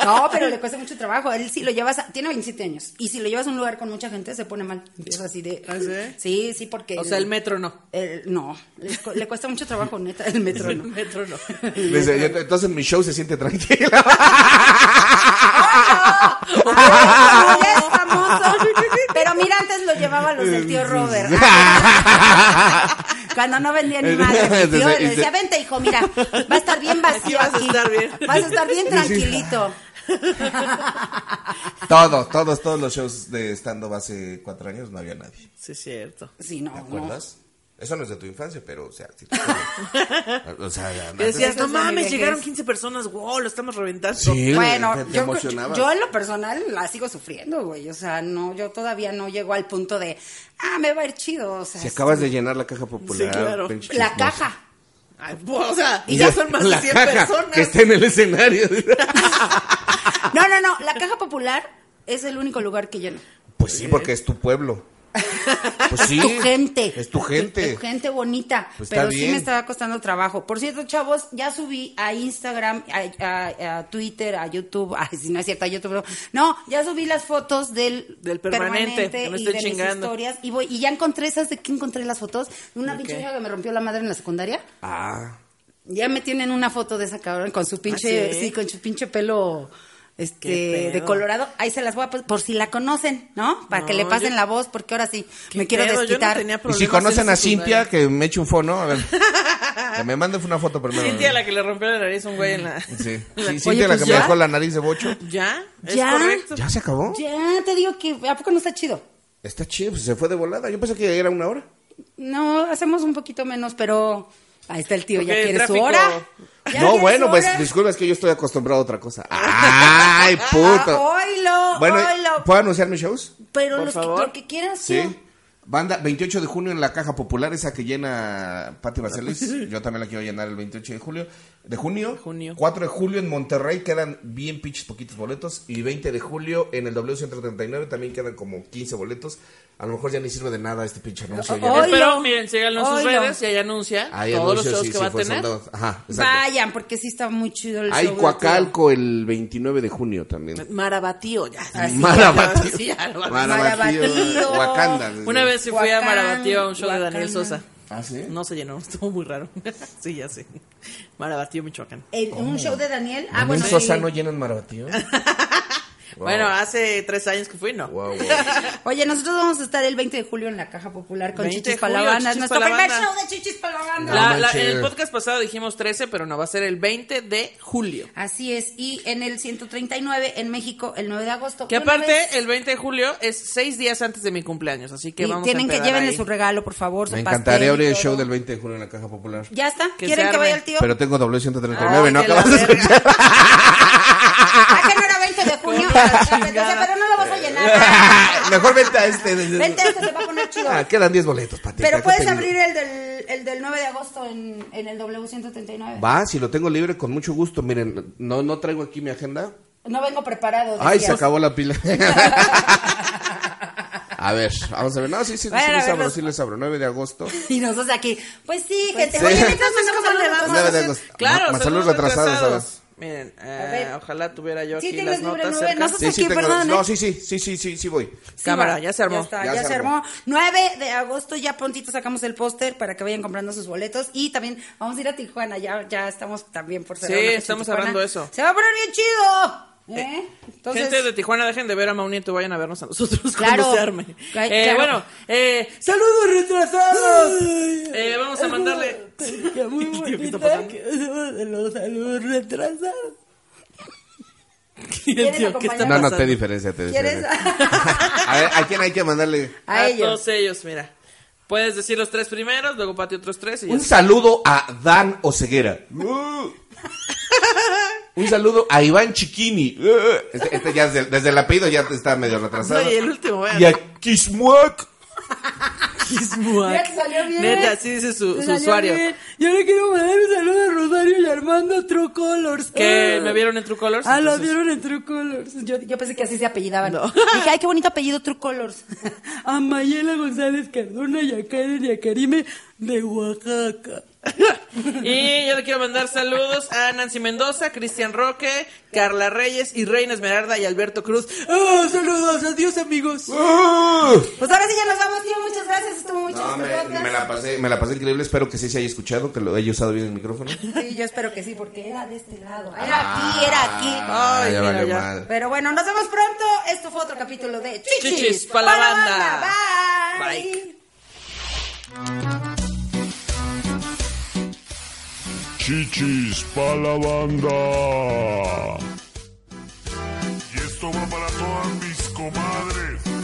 No, pero le cuesta mucho trabajo. Él sí lo llevas, a- tiene 27 años. Y si lo llevas a un lugar con mucha gente, se pone mal. Empieza así de. ¿Ah, sí? Sí, sí, porque. O sea, el metro no. el- no, le, le cuesta mucho trabajo, neta, el metro. El no. metro no. Entonces mi show se siente tranquilo. Ay, ya es famoso. Pero mira, antes lo llevaba a los del tío Robert. Cuando no vendía ni madre, mi tío le decía, vente hijo, mira, va a estar bien Aquí vacío vas a estar bien. Vas a estar bien tranquilito. Todo, todos, todos los shows de stand-up hace cuatro años no había nadie. Sí, es cierto. Sí, no, ¿Te no. Eso no es de tu infancia, pero, o sea, sí. O sea, decías, no mames, vejez". llegaron 15 personas, wow, lo estamos reventando. Sí, Bueno, te, te yo, emocionabas. yo en lo personal la sigo sufriendo, güey. O sea, no, yo todavía no llego al punto de, ah, me va a ir chido. O sea, Si acabas de llenar la caja popular. Sí, claro. pinche la caja. Ay, o sea, Y ya son más la de 100 caja personas. Que está en el escenario. No, no, no. La caja popular es el único lugar que lleno. Pues sí, porque es tu pueblo. Pues sí. tu gente. Es tu gente. Tu gente bonita. Pues pero sí me estaba costando trabajo. Por cierto, chavos, ya subí a Instagram, a, a- a Twitter, a YouTube. Ay, si no es cierto, a YouTube. No, No, ya subí las fotos del, Del permanente, que no y estoy de chingando. mis historias. Y, voy, y ya encontré, ¿sabes de qué encontré las fotos? De una ¿De pinche hija que me rompió la madre en la secundaria. Ah. Ya me tienen una foto de esa cabrón con su pinche, ¿Ah, sí? sí? con su pinche pelo este de colorado. Ahí se las voy a poner por si la conocen, ¿no? Para que No, le pasen yo- la voz porque ahora sí me quiero pedo, no desquitar. tenía Y si conocen en a. Cintia, que me eche un fono. A ver. que me mande una foto primero. Cintia, la que le rompió la nariz a un güey en la... Sí. Sí, Cintia, la pues que ya. me dejó la nariz de bocho. ¿Ya? ¿Es Ya. correcto? ¿Ya se acabó? Ya te digo que a poco no está chido. Está chido, pues se fue de volada. Yo pensé que era una hora. No, hacemos un poquito menos, pero ahí está el tío, ya quiere su hora. ¿Ya no, bueno, pues disculpa, es que yo estoy acostumbrado a otra cosa. ¡Ay, Ah, puto! oílo, Bueno. ¿puedo anunciar mis shows? Pero Por los que- favor. lo que quieras, Sí. tío. Banda, 28 de junio en la Caja Popular, esa que llena Pati Vaselis. Yo también la quiero llenar el 28 de julio. De junio. Junio. 4 de julio en Monterrey quedan bien pinches poquitos boletos. Y 20 de julio en el W139 también quedan como 15 boletos. A lo mejor ya ni sirve de nada este pinche anuncio. ya. Oilo. Espero, miren, síganlo en sus Oilo. redes y ahí anuncia Ahí todos los anuncio, shows sí, que sí, va a tener. Ajá. Vayan, porque sí está muy chido el Hay show Coacalco el 29 de junio también. Marabatío, ya. Así Marabatío. Marabatío. Marabatío. Wakanda. Una vez sí fui a Marabatío a un show de Huacán. Daniel Sosa. ¿Ah, sí? No se llenó, estuvo muy raro. sí, ya sé. Marabatío, Michoacán. En un show de Daniel. Ah, ¿Daniel bueno, Sosa sí. no llenan Marabatío? Bueno, hace tres años que fui, no. Wow, wow. Oye, nosotros vamos a estar el 20 de julio en la Caja Popular con 20 de Chichis. Chichis Nuestro primer show de Chichis para la banda. La- No el podcast pasado dijimos 13, pero no, va a ser el 20 de julio. Así es. Y en el 139 en México el 9 de agosto. Que aparte, vez- el 20 de julio es seis días antes de mi cumpleaños, así que y vamos tienen a que llévenle ahí. su regalo, por favor. Su Me encantaría abrir el show del 20 de julio en la Caja Popular. Ya está. ¿Quieren que vaya el tío? Pero tengo W139, Ay, ¿no acabas de escuchar? Ah, que no era 20 de junio. Pero no lo vas a llenar. Mejor vente a este. Vente, este se va a poner chido. Ah, quedan 10 boletos, Pati. Pero ¿qué puedes abrir el del, el del 9 de agosto en, en el W139. Va, si lo tengo libre, con mucho gusto. Miren, no, no traigo aquí mi agenda. No vengo preparado. Ay, se decías. acabó la pila. A ver, vamos a ver. No, sí, sí, sí, Vayan a les abro, sí les abro. 9 de agosto. Y nosotros aquí. Pues sí, gente. sí. Oye, mientras mandamos ¿Cómo le vamos? ¿no? 9 de agosto. Claro, Ma- saludos retrasados, retrasados. Miren, eh, ojalá tuviera yo Sí, aquí tienes las notas nueve. cerca. No sé- Sí, aquí, sí, tengo. perdón, No, ¿eh? sí, sí, sí, sí, sí, sí voy. Sí, Cámara, va. ya se armó. Ya, está, Ya ya, se se armó. armó. 9 de agosto, ya prontito sacamos el póster para que vayan comprando sus boletos. Y también vamos a ir a Tijuana. Ya, ya estamos también por cerrar Sí, estamos hablando de eso. Se va a poner bien chido. ¿Eh? Entonces, Gente de Tijuana, dejen de ver a Mau Nieto, vayan a vernos a nosotros Claro. cuando se arme. Ay, Eh, claro. Bueno, eh, ¡saludos retrasados! Eh, vamos a mandarle... muy de los saludos retrasados. Tío, ¿qué está acompañar? No, no, te diferencia, te ¿Quieres? diferencia. A ver, ¿a quién hay que mandarle? A A ellos. todos ellos, mira. Puedes decir los tres primeros, luego Pati otros tres y ya. Un saludo a Dan Oceguera. Un saludo a Iván Chiquini. Este, este ya desde, desde el apellido ya está medio retrasado. No, y el último, vean. Y a Kismuak. Salió bien. Neta, así dice su, usuario. bien. Yo le quiero mandar un saludo a Rosario y Armando True Colors. Que Ah. me vieron en True Colors. Ah, lo vieron en True Colors. Yo, yo pensé que así se apellidaban. Dije, ay, qué bonito apellido True Colors. a Mayela González Cardona y a Karen y a Karime de Oaxaca. Y yo le quiero mandar saludos a Nancy Mendoza, Cristian Roque, Carla Reyes y Reina Esmeralda y Alberto Cruz. ¡Ah, saludos! ¡Adiós, amigos! Pues ahora sí ya nos vamos, tío. Muchas gracias. Estuvo muy chido No, me, la pasé, me la pasé increíble. Espero que sí se haya escuchado, que lo haya usado bien el micrófono. Sí, yo espero que sí, porque era de este lado. Era aquí, era aquí. Ay, ya mira, valió ya. mal. Pero bueno, nos vemos pronto. Esto fue otro capítulo de Chichis, Chichis pa' la banda. Bye. Bye. Chichis pa' la banda. Y esto va para todas mis comadres.